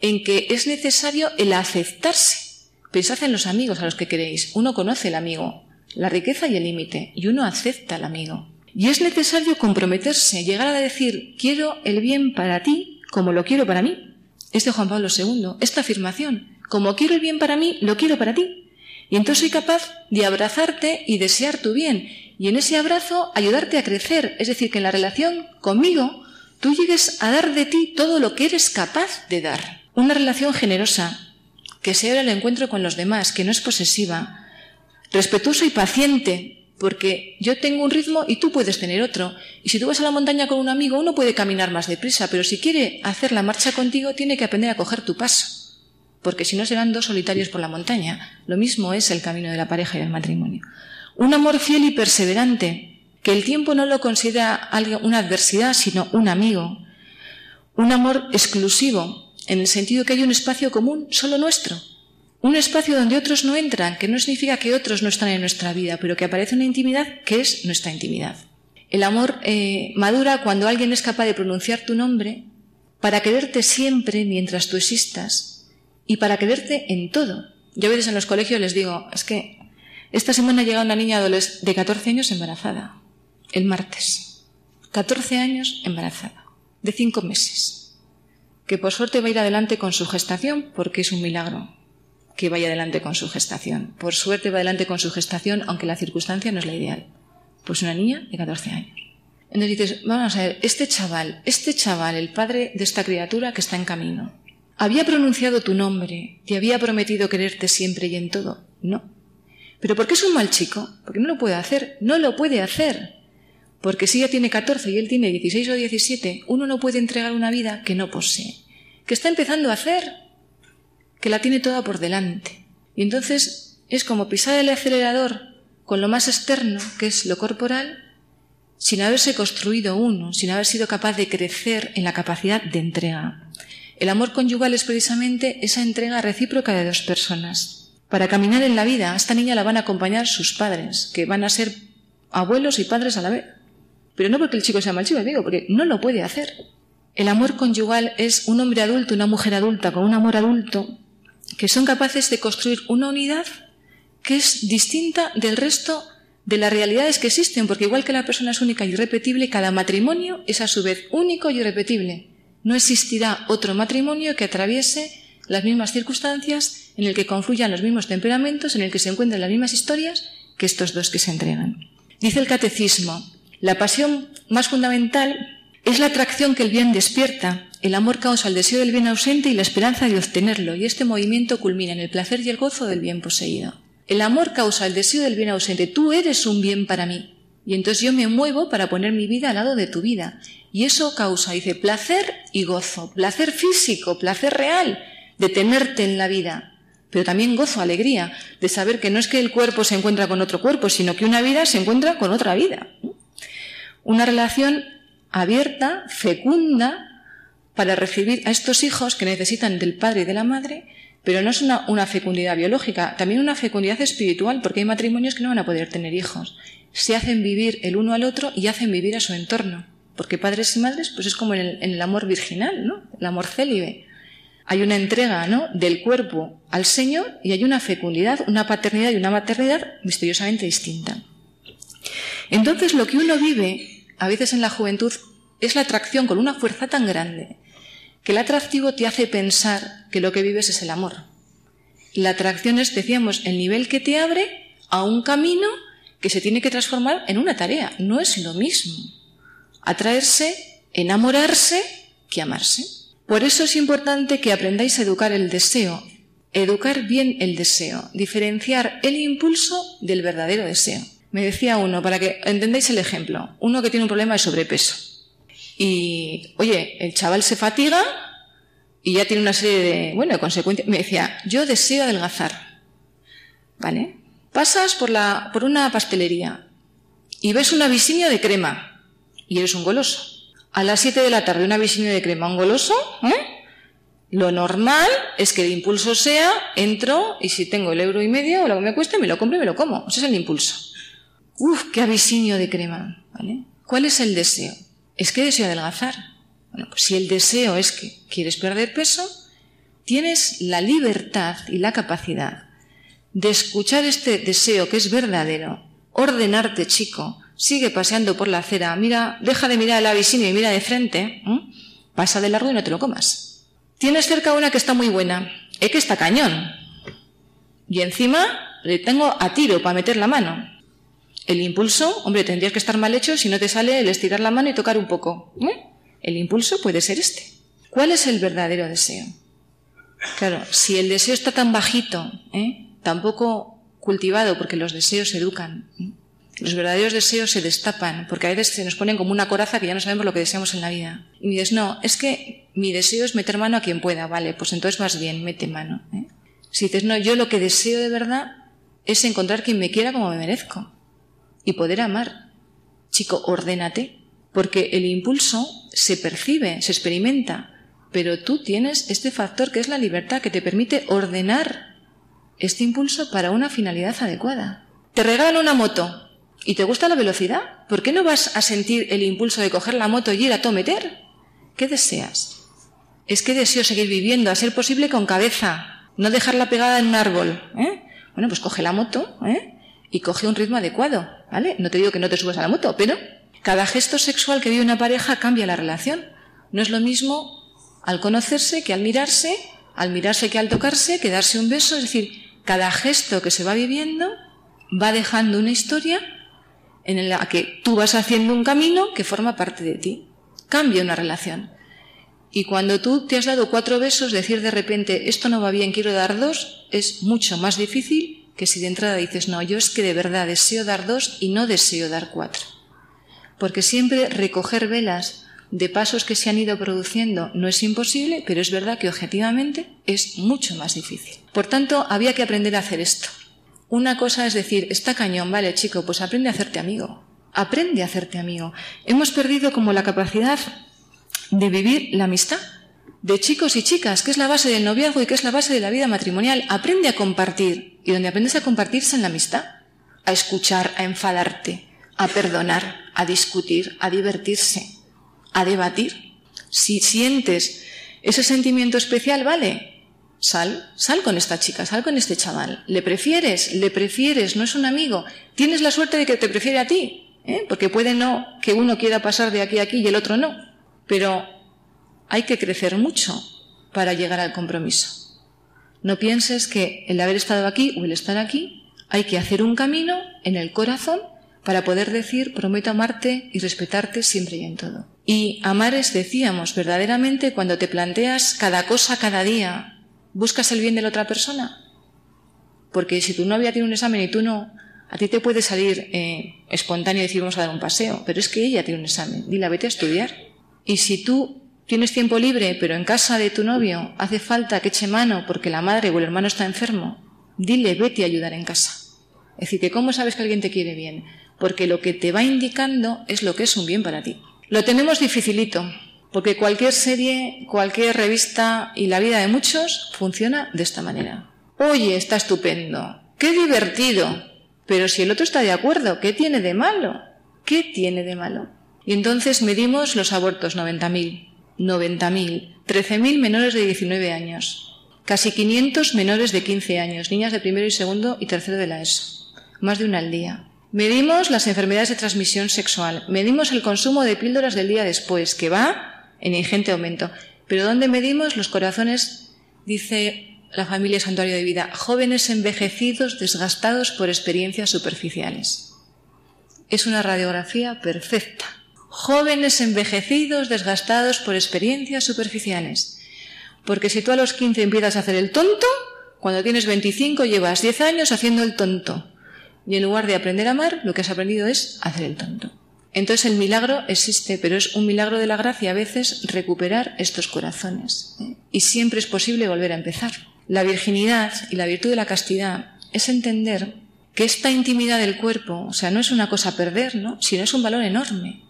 en que es necesario el aceptarse. Pensad en los amigos a los que queréis. Uno conoce el amigo, la riqueza y el límite, y uno acepta al amigo. Y es necesario comprometerse, llegar a decir, quiero el bien para ti como lo quiero para mí. Es de Juan Pablo II, esta afirmación, como quiero el bien para mí, lo quiero para ti. Y entonces soy capaz de abrazarte y desear tu bien, y en ese abrazo ayudarte a crecer, es decir, que en la relación conmigo tú llegues a dar de ti todo lo que eres capaz de dar. Una relación generosa, que se abre el encuentro con los demás, que no es posesiva, respetuoso y paciente, porque yo tengo un ritmo y tú puedes tener otro. Y si tú vas a la montaña con un amigo, uno puede caminar más deprisa, pero si quiere hacer la marcha contigo, tiene que aprender a coger tu paso. Porque si no serán dos solitarios por la montaña. Lo mismo es el camino de la pareja y del matrimonio. Un amor fiel y perseverante, que el tiempo no lo considera una adversidad, sino un amigo. Un amor exclusivo, en el sentido que hay un espacio común solo nuestro, un espacio donde otros no entran, que no significa que otros no están en nuestra vida, pero que aparece una intimidad que es nuestra intimidad. El amor eh, madura cuando alguien es capaz de pronunciar tu nombre para quererte siempre mientras tú existas y para quererte en todo. Yo a veces en los colegios les digo, es que esta semana llega una niña de 14 años embarazada, el martes. 14 años embarazada, de 5 meses, que por suerte va a ir adelante con su gestación porque es un milagro que vaya adelante con su gestación. Por suerte va adelante con su gestación, aunque la circunstancia no es la ideal. Pues una niña de 14 años. Entonces dices, vamos a ver, este chaval, este chaval, el padre de esta criatura que está en camino, había pronunciado tu nombre, te había prometido quererte siempre y en todo. No. ¿Pero por qué es un mal chico? Porque no lo puede hacer. No lo puede hacer. Porque si ella tiene 14 y él tiene 16 o 17, uno no puede entregar una vida que no posee, que está empezando a hacer que la tiene toda por delante. Y entonces es como pisar el acelerador con lo más externo, que es lo corporal, sin haberse construido uno, sin haber sido capaz de crecer en la capacidad de entrega. El amor conyugal es precisamente esa entrega recíproca de dos personas. Para caminar en la vida, a esta niña la van a acompañar sus padres, que van a ser abuelos y padres a la vez. Pero no porque el chico sea mal chico, digo, porque no lo puede hacer. El amor conyugal es un hombre adulto, una mujer adulta con un amor adulto que son capaces de construir una unidad que es distinta del resto de las realidades que existen, porque igual que la persona es única y irrepetible, cada matrimonio es a su vez único y irrepetible. No existirá otro matrimonio que atraviese las mismas circunstancias, en el que confluyan los mismos temperamentos, en el que se encuentren las mismas historias que estos dos que se entregan. Dice el catecismo, la pasión más fundamental es la atracción que el bien despierta, el amor causa el deseo del bien ausente y la esperanza de obtenerlo, y este movimiento culmina en el placer y el gozo del bien poseído. El amor causa el deseo del bien ausente. Tú eres un bien para mí. Y entonces yo me muevo para poner mi vida al lado de tu vida. Y eso causa, dice, placer y gozo. Placer físico, placer real de tenerte en la vida. Pero también gozo, alegría de saber que no es que el cuerpo se encuentra con otro cuerpo, sino que una vida se encuentra con otra vida. Una relación abierta, fecunda, para recibir a estos hijos que necesitan del padre y de la madre, pero no es una, fecundidad biológica, también una fecundidad espiritual, porque hay matrimonios que no van a poder tener hijos. Se hacen vivir el uno al otro y hacen vivir a su entorno. Porque padres y madres, pues es como en el, amor virginal, ¿no? El amor célibe. Hay una entrega, ¿no? Del cuerpo al Señor y hay una fecundidad, una paternidad y una maternidad misteriosamente distinta. Entonces, lo que uno vive, a veces en la juventud, es la atracción con una fuerza tan grande que el atractivo te hace pensar que lo que vives es el amor. La atracción es, decíamos, el nivel que te abre a un camino que se tiene que transformar en una tarea. No es lo mismo atraerse, enamorarse, que amarse. Por eso es importante que aprendáis a educar el deseo, educar bien el deseo, diferenciar el impulso del verdadero deseo. Me decía uno, para que entendáis el ejemplo, uno que tiene un problema de sobrepeso. Y, oye, el chaval se fatiga y ya tiene una serie de, bueno, de consecuencias. Me decía, yo deseo adelgazar. ¿Vale? Pasas por, la, por una pastelería y ves una visiña de crema y eres un goloso. A las 7 de la tarde una visiña de crema, un goloso, ¿eh? Lo normal es que el impulso sea, entro y si tengo el euro y medio o lo que me cueste, me lo compro y me lo como. Ese es el impulso. Uf, qué avisiño de crema. ¿vale? ¿Cuál es el deseo? es que deseo adelgazar. Bueno, pues si el deseo es que quieres perder peso, tienes la libertad y la capacidad de escuchar este deseo que es verdadero, ordenarte, chico, sigue paseando por la acera, mira, deja de mirar la visina y mira de frente, pasa de largo y no te lo comas. Tienes cerca una que está muy buena, es que está cañón. Y encima le tengo a tiro para meter la mano. El impulso, hombre, tendrías que estar mal hecho si no te sale el estirar la mano y tocar un poco. El impulso puede ser este. ¿Cuál es el verdadero deseo? Claro, si el deseo está tan bajito, ¿eh? tampoco cultivado, porque los deseos se educan, ¿eh? los verdaderos deseos se destapan, porque a veces se nos ponen como una coraza que ya no sabemos lo que deseamos en la vida. Y dices, no, es que mi deseo es meter mano a quien pueda, vale, pues entonces vas bien, mete mano. ¿eh? Si dices, no, yo lo que deseo de verdad es encontrar quien me quiera como me merezco y poder amar. Chico, ordénate, porque el impulso se percibe, se experimenta, pero tú tienes este factor que es la libertad que te permite ordenar este impulso para una finalidad adecuada. Te regalan una moto y te gusta la velocidad. ¿Por qué no vas a sentir el impulso de coger la moto y ir a todo? ¿Qué deseas? Es que deseo seguir viviendo, a ser posible con cabeza, no dejarla pegada en un árbol. ¿eh? Bueno, pues coge la moto ¿eh? Y coge un ritmo adecuado, ¿vale? No te digo que no te subas a la moto, pero cada gesto sexual que vive una pareja cambia la relación. No es lo mismo al conocerse que al mirarse, al mirarse que al tocarse, que darse un beso. Es decir, cada gesto que se va viviendo va dejando una historia en la que tú vas haciendo un camino que forma parte de ti. Cambia una relación. Y cuando tú te has dado cuatro besos, decir de repente, esto no va bien, quiero dar dos, es mucho más difícil que si de entrada dices, no, yo es que de verdad deseo dar dos y no deseo dar cuatro. Porque siempre recoger velas de pasos que se han ido produciendo no es imposible, pero es verdad que objetivamente es mucho más difícil. Por tanto, había que aprender a hacer esto. Una cosa es decir, está cañón, vale chico, pues aprende a hacerte amigo. Aprende a hacerte amigo. Hemos perdido como la capacidad de vivir la amistad de chicos y chicas, que es la base del noviazgo y que es la base de la vida matrimonial. Aprende a compartir. Y donde aprendes a compartirse en la amistad, a escuchar, a enfadarte, a perdonar, a discutir, a divertirse, a debatir. Si sientes ese sentimiento especial, vale, sal, sal con esta chica, sal con este chaval. ¿Le prefieres? ¿Le prefieres? ¿No es un amigo? Tienes la suerte de que te prefiere a ti, ¿eh? porque puede no que uno quiera pasar de aquí a aquí y el otro no. Pero hay que crecer mucho para llegar al compromiso. No pienses que el haber estado aquí o el estar aquí, hay que hacer un camino en el corazón para poder decir prometo amarte y respetarte siempre y en todo. Y amar es, decíamos, verdaderamente cuando te planteas cada cosa cada día, buscas el bien de la otra persona. Porque si tu novia tiene un examen y tú no, a ti te puede salir eh, espontáneo decir vamos a dar un paseo, pero es que ella tiene un examen, dile vete a estudiar. Y si tú tienes tiempo libre, pero en casa de tu novio hace falta que eche mano porque la madre o el hermano está enfermo, dile vete a ayudar en casa. Es decir, que cómo sabes que alguien te quiere bien, porque lo que te va indicando es lo que es un bien para ti. Lo tenemos dificilito, porque cualquier serie, cualquier revista y la vida de muchos funciona de esta manera. Oye, está estupendo, qué divertido, pero si el otro está de acuerdo, ¿qué tiene de malo? ¿Qué tiene de malo? Y entonces medimos los abortos, 90.000, 90.000, 13.000 menores de 19 años, casi 500 menores de 15 años, niñas de primero y segundo y tercero de la ESO, más de una al día. Medimos las enfermedades de transmisión sexual, medimos el consumo de píldoras del día después, que va en ingente aumento. Pero ¿dónde medimos los corazones? Dice la familia Santuario de Vida, jóvenes envejecidos desgastados por experiencias superficiales. Es una radiografía perfecta jóvenes envejecidos, desgastados por experiencias superficiales. Porque si tú a los 15 empiezas a hacer el tonto, cuando tienes 25 llevas 10 años haciendo el tonto. Y en lugar de aprender a amar, lo que has aprendido es hacer el tonto. Entonces el milagro existe, pero es un milagro de la gracia a veces recuperar estos corazones. Y siempre es posible volver a empezar. La virginidad y la virtud de la castidad es entender que esta intimidad del cuerpo, o sea, no es una cosa a perder, ¿no? sino es un valor enorme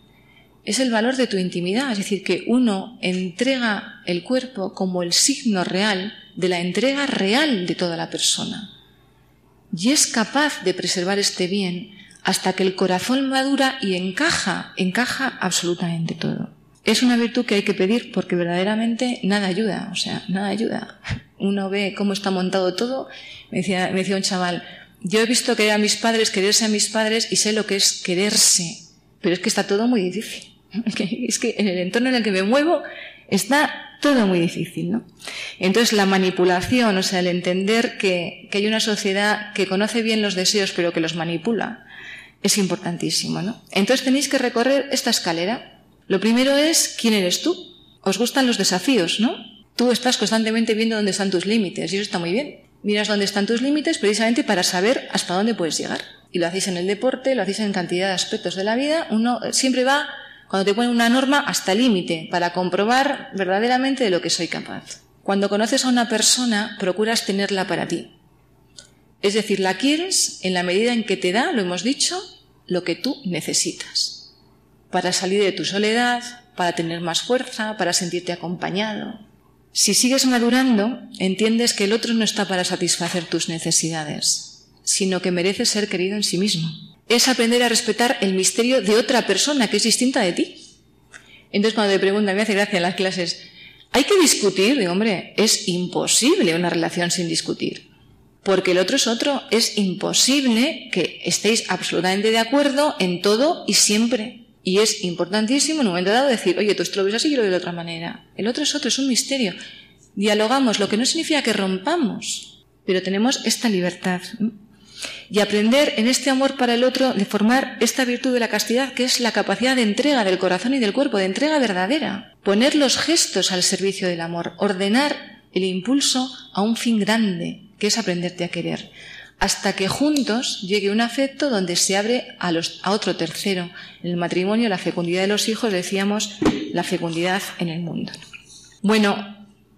es el valor de tu intimidad, es decir, que uno entrega el cuerpo como el signo real de la entrega real de toda la persona. Y es capaz de preservar este bien hasta que el corazón madura y encaja, encaja absolutamente todo. Es una virtud que hay que pedir porque verdaderamente nada ayuda, o sea, nada ayuda. Uno ve cómo está montado todo. Me decía, me decía un chaval, yo he visto querer a mis padres, quererse a mis padres y sé lo que es quererse, pero es que está todo muy difícil. Es que en el entorno en el que me muevo está todo muy difícil, ¿no? Entonces la manipulación, o sea, el entender que, que hay una sociedad que conoce bien los deseos pero que los manipula, es importantísimo, ¿no? Entonces tenéis que recorrer esta escalera. Lo primero es quién eres tú. Os gustan los desafíos, ¿no? Tú estás constantemente viendo dónde están tus límites y eso está muy bien. Miras dónde están tus límites precisamente para saber hasta dónde puedes llegar. Y lo hacéis en el deporte, lo hacéis en cantidad de aspectos de la vida. Uno siempre va, cuando te ponen una norma, hasta límite, para comprobar verdaderamente de lo que soy capaz. Cuando conoces a una persona, procuras tenerla para ti. Es decir, la quieres en la medida en que te da, lo hemos dicho, lo que tú necesitas. Para salir de tu soledad, para tener más fuerza, para sentirte acompañado. Si sigues madurando, entiendes que el otro no está para satisfacer tus necesidades, sino que merece ser querido en sí mismo. Es aprender a respetar el misterio de otra persona que es distinta de ti. Entonces cuando te preguntan, me hace gracia en las clases, ¿hay que discutir? De hombre, es imposible una relación sin discutir. Porque el otro es otro, es imposible que estéis absolutamente de acuerdo en todo y siempre. Y es importantísimo en un momento dado decir, oye, tú esto lo ves así y yo lo veo de otra manera. El otro es otro, es un misterio. Dialogamos, lo que no significa que rompamos, pero tenemos esta libertad. Y aprender en este amor para el otro de formar esta virtud de la castidad, que es la capacidad de entrega del corazón y del cuerpo, de entrega verdadera. Poner los gestos al servicio del amor, ordenar el impulso a un fin grande, que es aprenderte a querer hasta que juntos llegue un afecto donde se abre a, los, a otro tercero. En el matrimonio, la fecundidad de los hijos, decíamos, la fecundidad en el mundo. Bueno,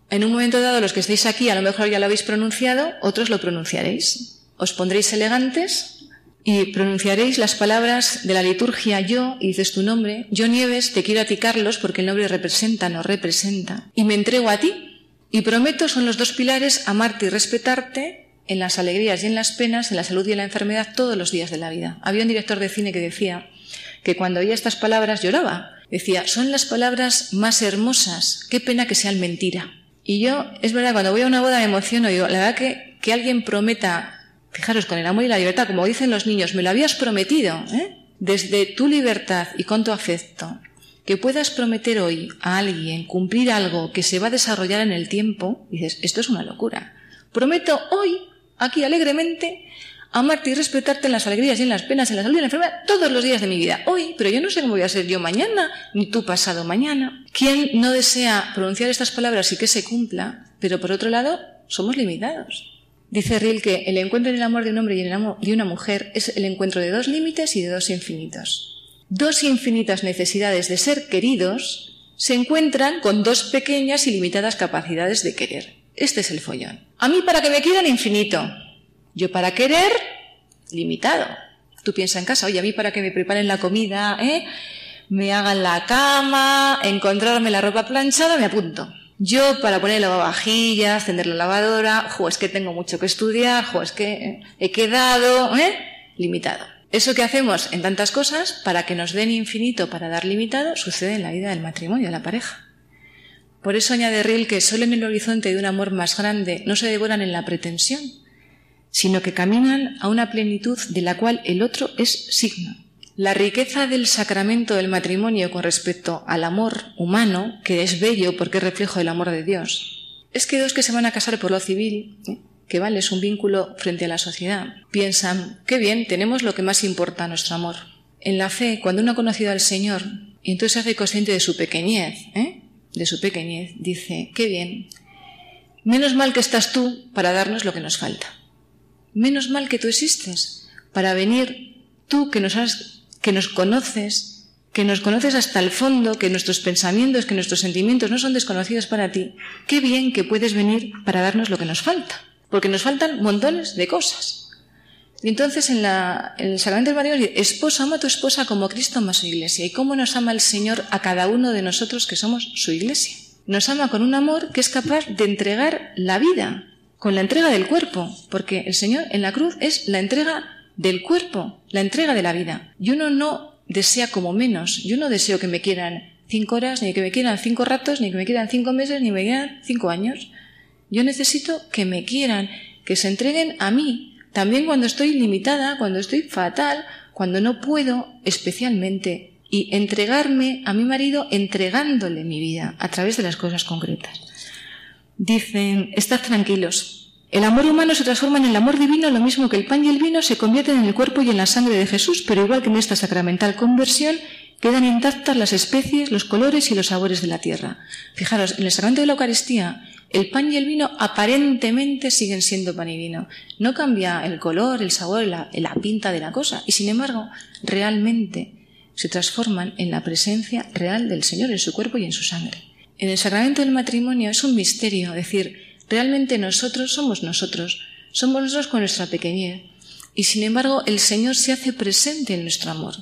en un momento dado, los que estáis aquí, a lo mejor ya lo habéis pronunciado, otros lo pronunciaréis. Os pondréis elegantes y pronunciaréis las palabras de la liturgia yo, y dices tu nombre, yo Nieves, te quiero a ti Carlos, porque el nombre representa, nos representa, y me entrego a ti, y prometo, son los dos pilares, amarte y respetarte, en las alegrías y en las penas, en la salud y en la enfermedad, todos los días de la vida. Había un director de cine que decía que cuando oía estas palabras lloraba. Decía, son las palabras más hermosas, qué pena que sean mentira. Y yo, es verdad, cuando voy a una boda me emociono, digo, la verdad que, que alguien prometa, fijaros, con el amor y la libertad, como dicen los niños, me lo habías prometido, ¿eh? desde tu libertad y con tu afecto, que puedas prometer hoy a alguien cumplir algo que se va a desarrollar en el tiempo, dices, esto es una locura. Prometo hoy aquí alegremente, amarte y respetarte en las alegrías y en las penas, en la salud y en la enfermedad, todos los días de mi vida. Hoy, pero yo no sé cómo voy a ser yo mañana, ni tú pasado mañana. ¿Quién no desea pronunciar estas palabras y que se cumpla? Pero por otro lado, somos limitados. Dice Riel que el encuentro en el amor de un hombre y en el amor de una mujer es el encuentro de dos límites y de dos infinitos. Dos infinitas necesidades de ser queridos se encuentran con dos pequeñas y limitadas capacidades de querer. Este es el follón. A mí para que me quieran infinito. Yo para querer, limitado. Tú piensas en casa, oye, a mí para que me preparen la comida, ¿eh? me hagan la cama, encontrarme la ropa planchada, me apunto. Yo para poner lavavajillas, encender la lavadora, jo, es que tengo mucho que estudiar, jo, es que he quedado, ¿eh? limitado. Eso que hacemos en tantas cosas, para que nos den infinito, para dar limitado, sucede en la vida del matrimonio, de la pareja. Por eso añade Riel que solo en el horizonte de un amor más grande no se devoran en la pretensión, sino que caminan a una plenitud de la cual el otro es signo. La riqueza del sacramento del matrimonio con respecto al amor humano, que es bello porque es reflejo del amor de Dios, es que dos que se van a casar por lo civil, ¿eh? que vale, es un vínculo frente a la sociedad, piensan, qué bien, tenemos lo que más importa, nuestro amor. En la fe, cuando uno ha conocido al Señor, y entonces se hace consciente de su pequeñez, ¿eh? de su pequeñez, dice, qué bien, menos mal que estás tú para darnos lo que nos falta. Menos mal que tú existes para venir tú que nos has, que nos conoces, que nos conoces hasta el fondo, que nuestros pensamientos, que nuestros sentimientos no son desconocidos para ti. Qué bien que puedes venir para darnos lo que nos falta, porque nos faltan montones de cosas. Y entonces en, la, en el sacramento del matrimonio esposo, ama a tu esposa como Cristo ama a su iglesia. ¿Y cómo nos ama el Señor a cada uno de nosotros que somos su iglesia? Nos ama con un amor que es capaz de entregar la vida, con la entrega del cuerpo, porque el Señor en la cruz es la entrega del cuerpo, la entrega de la vida. Y uno no desea como menos, yo no deseo que me quieran cinco horas, ni que me quieran cinco ratos, ni que me quieran cinco meses, ni me quieran cinco años. Yo necesito que me quieran, que se entreguen a mí, también cuando estoy limitada, cuando estoy fatal, cuando no puedo especialmente y entregarme a mi marido entregándole mi vida a través de las cosas concretas. Dicen, estad tranquilos. El amor humano se transforma en el amor divino, lo mismo que el pan y el vino se convierten en el cuerpo y en la sangre de Jesús, pero igual que en esta sacramental conversión, quedan intactas las especies, los colores y los sabores de la tierra. Fijaros, en el sacramento de la Eucaristía, el pan y el vino aparentemente siguen siendo pan y vino. No cambia el color, el sabor, la, la pinta de la cosa. Y sin embargo, realmente se transforman en la presencia real del Señor, en su cuerpo y en su sangre. En el sacramento del matrimonio es un misterio, decir, realmente nosotros somos nosotros, somos nosotros con nuestra pequeñez. Y sin embargo, el Señor se hace presente en nuestro amor.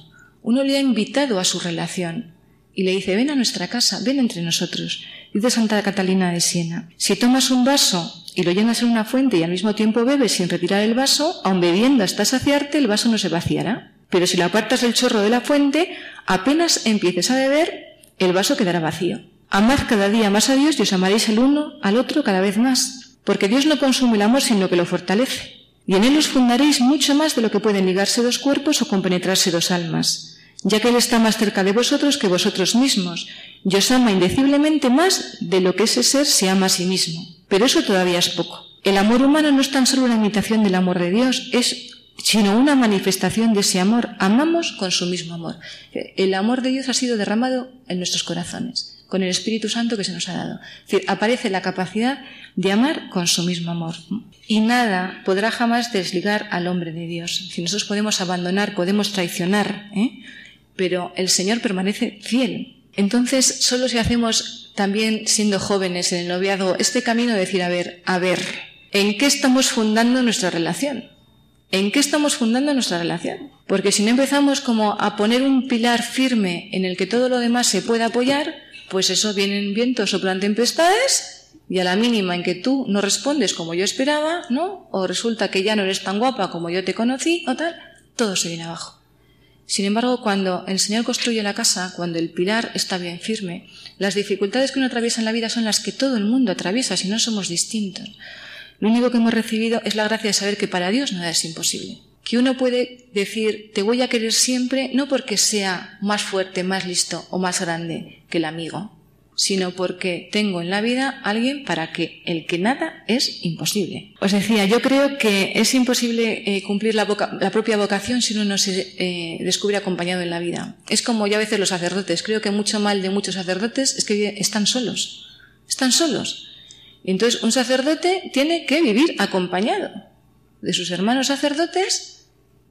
Uno le ha invitado a su relación y le dice, ven a nuestra casa, ven entre nosotros. Dice Santa Catalina de Siena, si tomas un vaso y lo llenas en una fuente y al mismo tiempo bebes sin retirar el vaso, aun bebiendo hasta saciarte, el vaso no se vaciará. Pero si lo apartas del chorro de la fuente, apenas empieces a beber, el vaso quedará vacío. Amad cada día más a Dios y os amaréis el uno al otro cada vez más, porque Dios no consume el amor sino que lo fortalece. Y en él os fundaréis mucho más de lo que pueden ligarse dos cuerpos o compenetrarse dos almas ya que Él está más cerca de vosotros que vosotros mismos, y os ama indeciblemente más de lo que ese ser se ama a sí mismo. Pero eso todavía es poco. El amor humano no es tan solo una imitación del amor de Dios, es sino una manifestación de ese amor. Amamos con su mismo amor. El amor de Dios ha sido derramado en nuestros corazones, con el Espíritu Santo que se nos ha dado. Es aparece la capacidad de amar con su mismo amor. Y nada podrá jamás desligar al hombre de Dios. Si nosotros podemos abandonar, podemos traicionar, ¿eh? pero el Señor permanece fiel. Entonces, solo si hacemos también siendo jóvenes en el noviazgo este camino de decir, a ver, a ver, ¿en qué estamos fundando nuestra relación? ¿En qué estamos fundando nuestra relación? Porque si no empezamos como a poner un pilar firme en el que todo lo demás se pueda apoyar, pues eso vienen vientos, soplan tempestades y a la mínima en que tú no respondes como yo esperaba, ¿no? O resulta que ya no eres tan guapa como yo te conocí o tal, todo se viene abajo. Sin embargo, cuando el Señor construye la casa, cuando el pilar está bien firme, las dificultades que uno atraviesa en la vida son las que todo el mundo atraviesa, si no somos distintos. Lo único que hemos recibido es la gracia de saber que para Dios nada es imposible. Que uno puede decir, te voy a querer siempre, no porque sea más fuerte, más listo o más grande que el amigo, sino porque tengo en la vida alguien para que el que nada es imposible. Os decía, yo creo que es imposible eh, cumplir la, propia vocación si uno no se eh, descubre acompañado en la vida. Es como ya a veces los sacerdotes. Creo que mucho mal de muchos sacerdotes es que están solos. Están solos. entonces un sacerdote tiene que vivir acompañado de sus hermanos sacerdotes,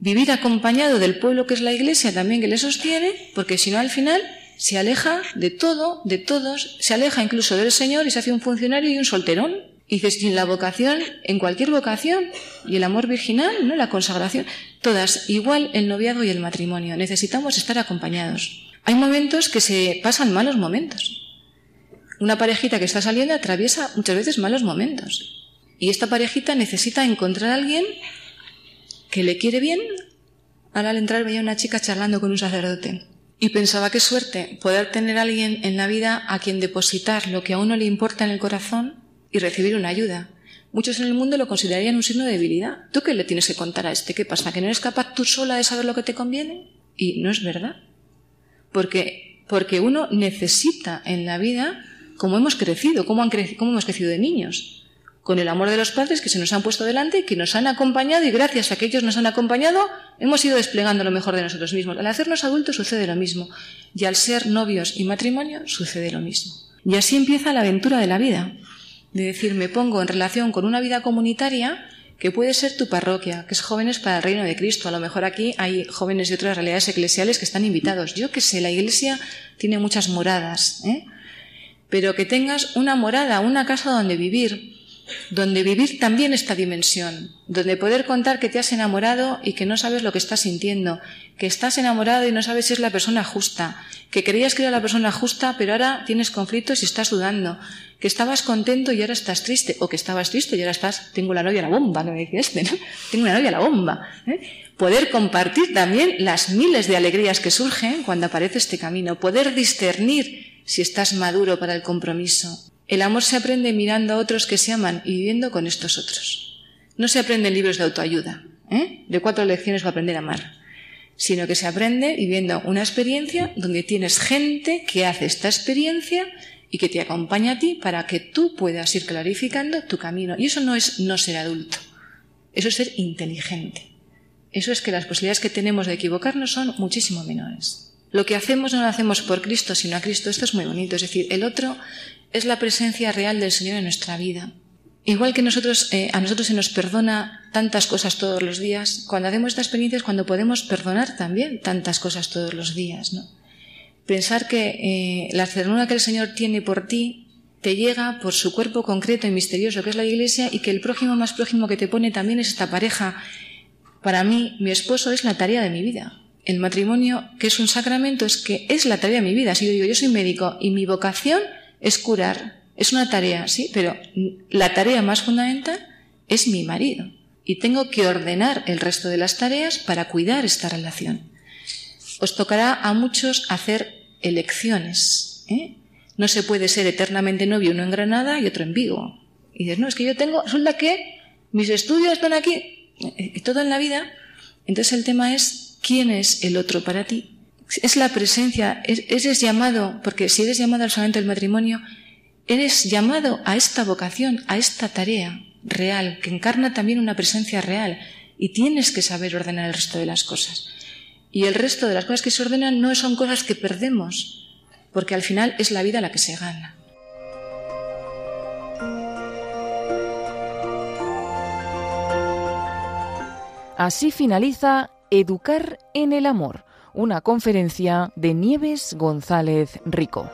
vivir acompañado del pueblo que es la iglesia también que le sostiene, porque si no al final se aleja de todo, de todos, se aleja incluso del Señor y se hace un funcionario y un solterón. Y dices, sin la vocación, en cualquier vocación, y el amor virginal, ¿no? La consagración, todas, igual el noviazgo y el matrimonio. Necesitamos estar acompañados. Hay momentos que se pasan malos momentos. Una parejita que está saliendo atraviesa muchas veces malos momentos. Y esta parejita necesita encontrar a alguien que le quiere bien. Ahora al entrar veía una chica charlando con un sacerdote. Y pensaba qué suerte poder tener a alguien en la vida a quien depositar lo que a uno le importa en el corazón y recibir una ayuda. Muchos en el mundo lo considerarían un signo de debilidad. ¿Tú qué le tienes que contar a este? ¿Qué pasa? ¿Que no eres capaz tú sola de saber lo que te conviene? Y no es verdad. Porque, porque uno necesita en la vida, como hemos crecido, como, han como hemos crecido de niños con el amor de los padres que se nos han puesto delante, que nos han acompañado y gracias a que ellos nos han acompañado hemos ido desplegando lo mejor de nosotros mismos. Al hacernos adultos sucede lo mismo y al ser novios y matrimonio sucede lo mismo. Y así empieza la aventura de la vida, de decir, me pongo en relación con una vida comunitaria que puede ser tu parroquia, que es jóvenes para el reino de Cristo. A lo mejor aquí hay jóvenes de otras realidades eclesiales que están invitados. Yo que sé, la iglesia tiene muchas moradas, ¿eh? pero que tengas una morada, una casa donde vivir, donde vivir también esta dimensión, donde poder contar que te has enamorado y que no sabes lo que estás sintiendo, que estás enamorado y no sabes si es la persona justa, que creías que era la persona justa, pero ahora tienes conflictos y estás dudando, que estabas contento y ahora estás triste, o que estabas triste y ahora estás, tengo la novia la bomba, no me dice este, ¿no? Tengo una novia la bomba. ¿eh? Poder compartir también las miles de alegrías que surgen cuando aparece este camino, poder discernir si estás maduro para el compromiso, el amor se aprende mirando a otros que se aman y viviendo con estos otros. No se aprende en libros de autoayuda, ¿eh? de cuatro lecciones para aprender a amar, sino que se aprende viviendo una experiencia donde tienes gente que hace esta experiencia y que te acompaña a ti para que tú puedas ir clarificando tu camino. Y eso no es no ser adulto, eso es ser inteligente. Eso es que las posibilidades que tenemos de equivocarnos son muchísimo menores. Lo que hacemos no lo hacemos por Cristo, sino a Cristo. Esto es muy bonito. Es decir, el otro es la presencia real del Señor en nuestra vida. Igual que eh, a nosotros se nos perdona tantas cosas todos los días, cuando hacemos esta experiencia es cuando podemos perdonar también tantas cosas todos los días. ¿no? Pensar que eh, la ternura que el Señor tiene por ti te llega por su cuerpo concreto y misterioso que es la Iglesia y que el prójimo más prójimo que te pone también es esta pareja. Para mí, mi esposo es la tarea de mi vida el matrimonio, que es un sacramento, es que es la tarea de mi vida. Si yo digo, yo soy médico y mi vocación es curar, es una tarea, sí, pero la tarea más fundamental es mi marido. Y tengo que ordenar el resto de las tareas para cuidar esta relación. Os tocará a muchos hacer elecciones. ¿eh? No se puede ser eternamente novio uno en Granada y otro en Vigo. Y dices, no, es que yo tengo, resulta que mis estudios están aquí, y todo en la vida. Entonces el tema es ¿Quién es el otro para ti? Es la presencia, eres llamado, porque si eres llamado al sacramento del matrimonio, eres llamado a esta vocación, a esta tarea real, que encarna también una presencia real, y tienes que saber ordenar el resto de las cosas. Y el resto de las cosas que se ordenan no son cosas que perdemos, porque al final es la vida la que se gana. Así finaliza Educar en el Amor, una conferencia de Nieves González Rico.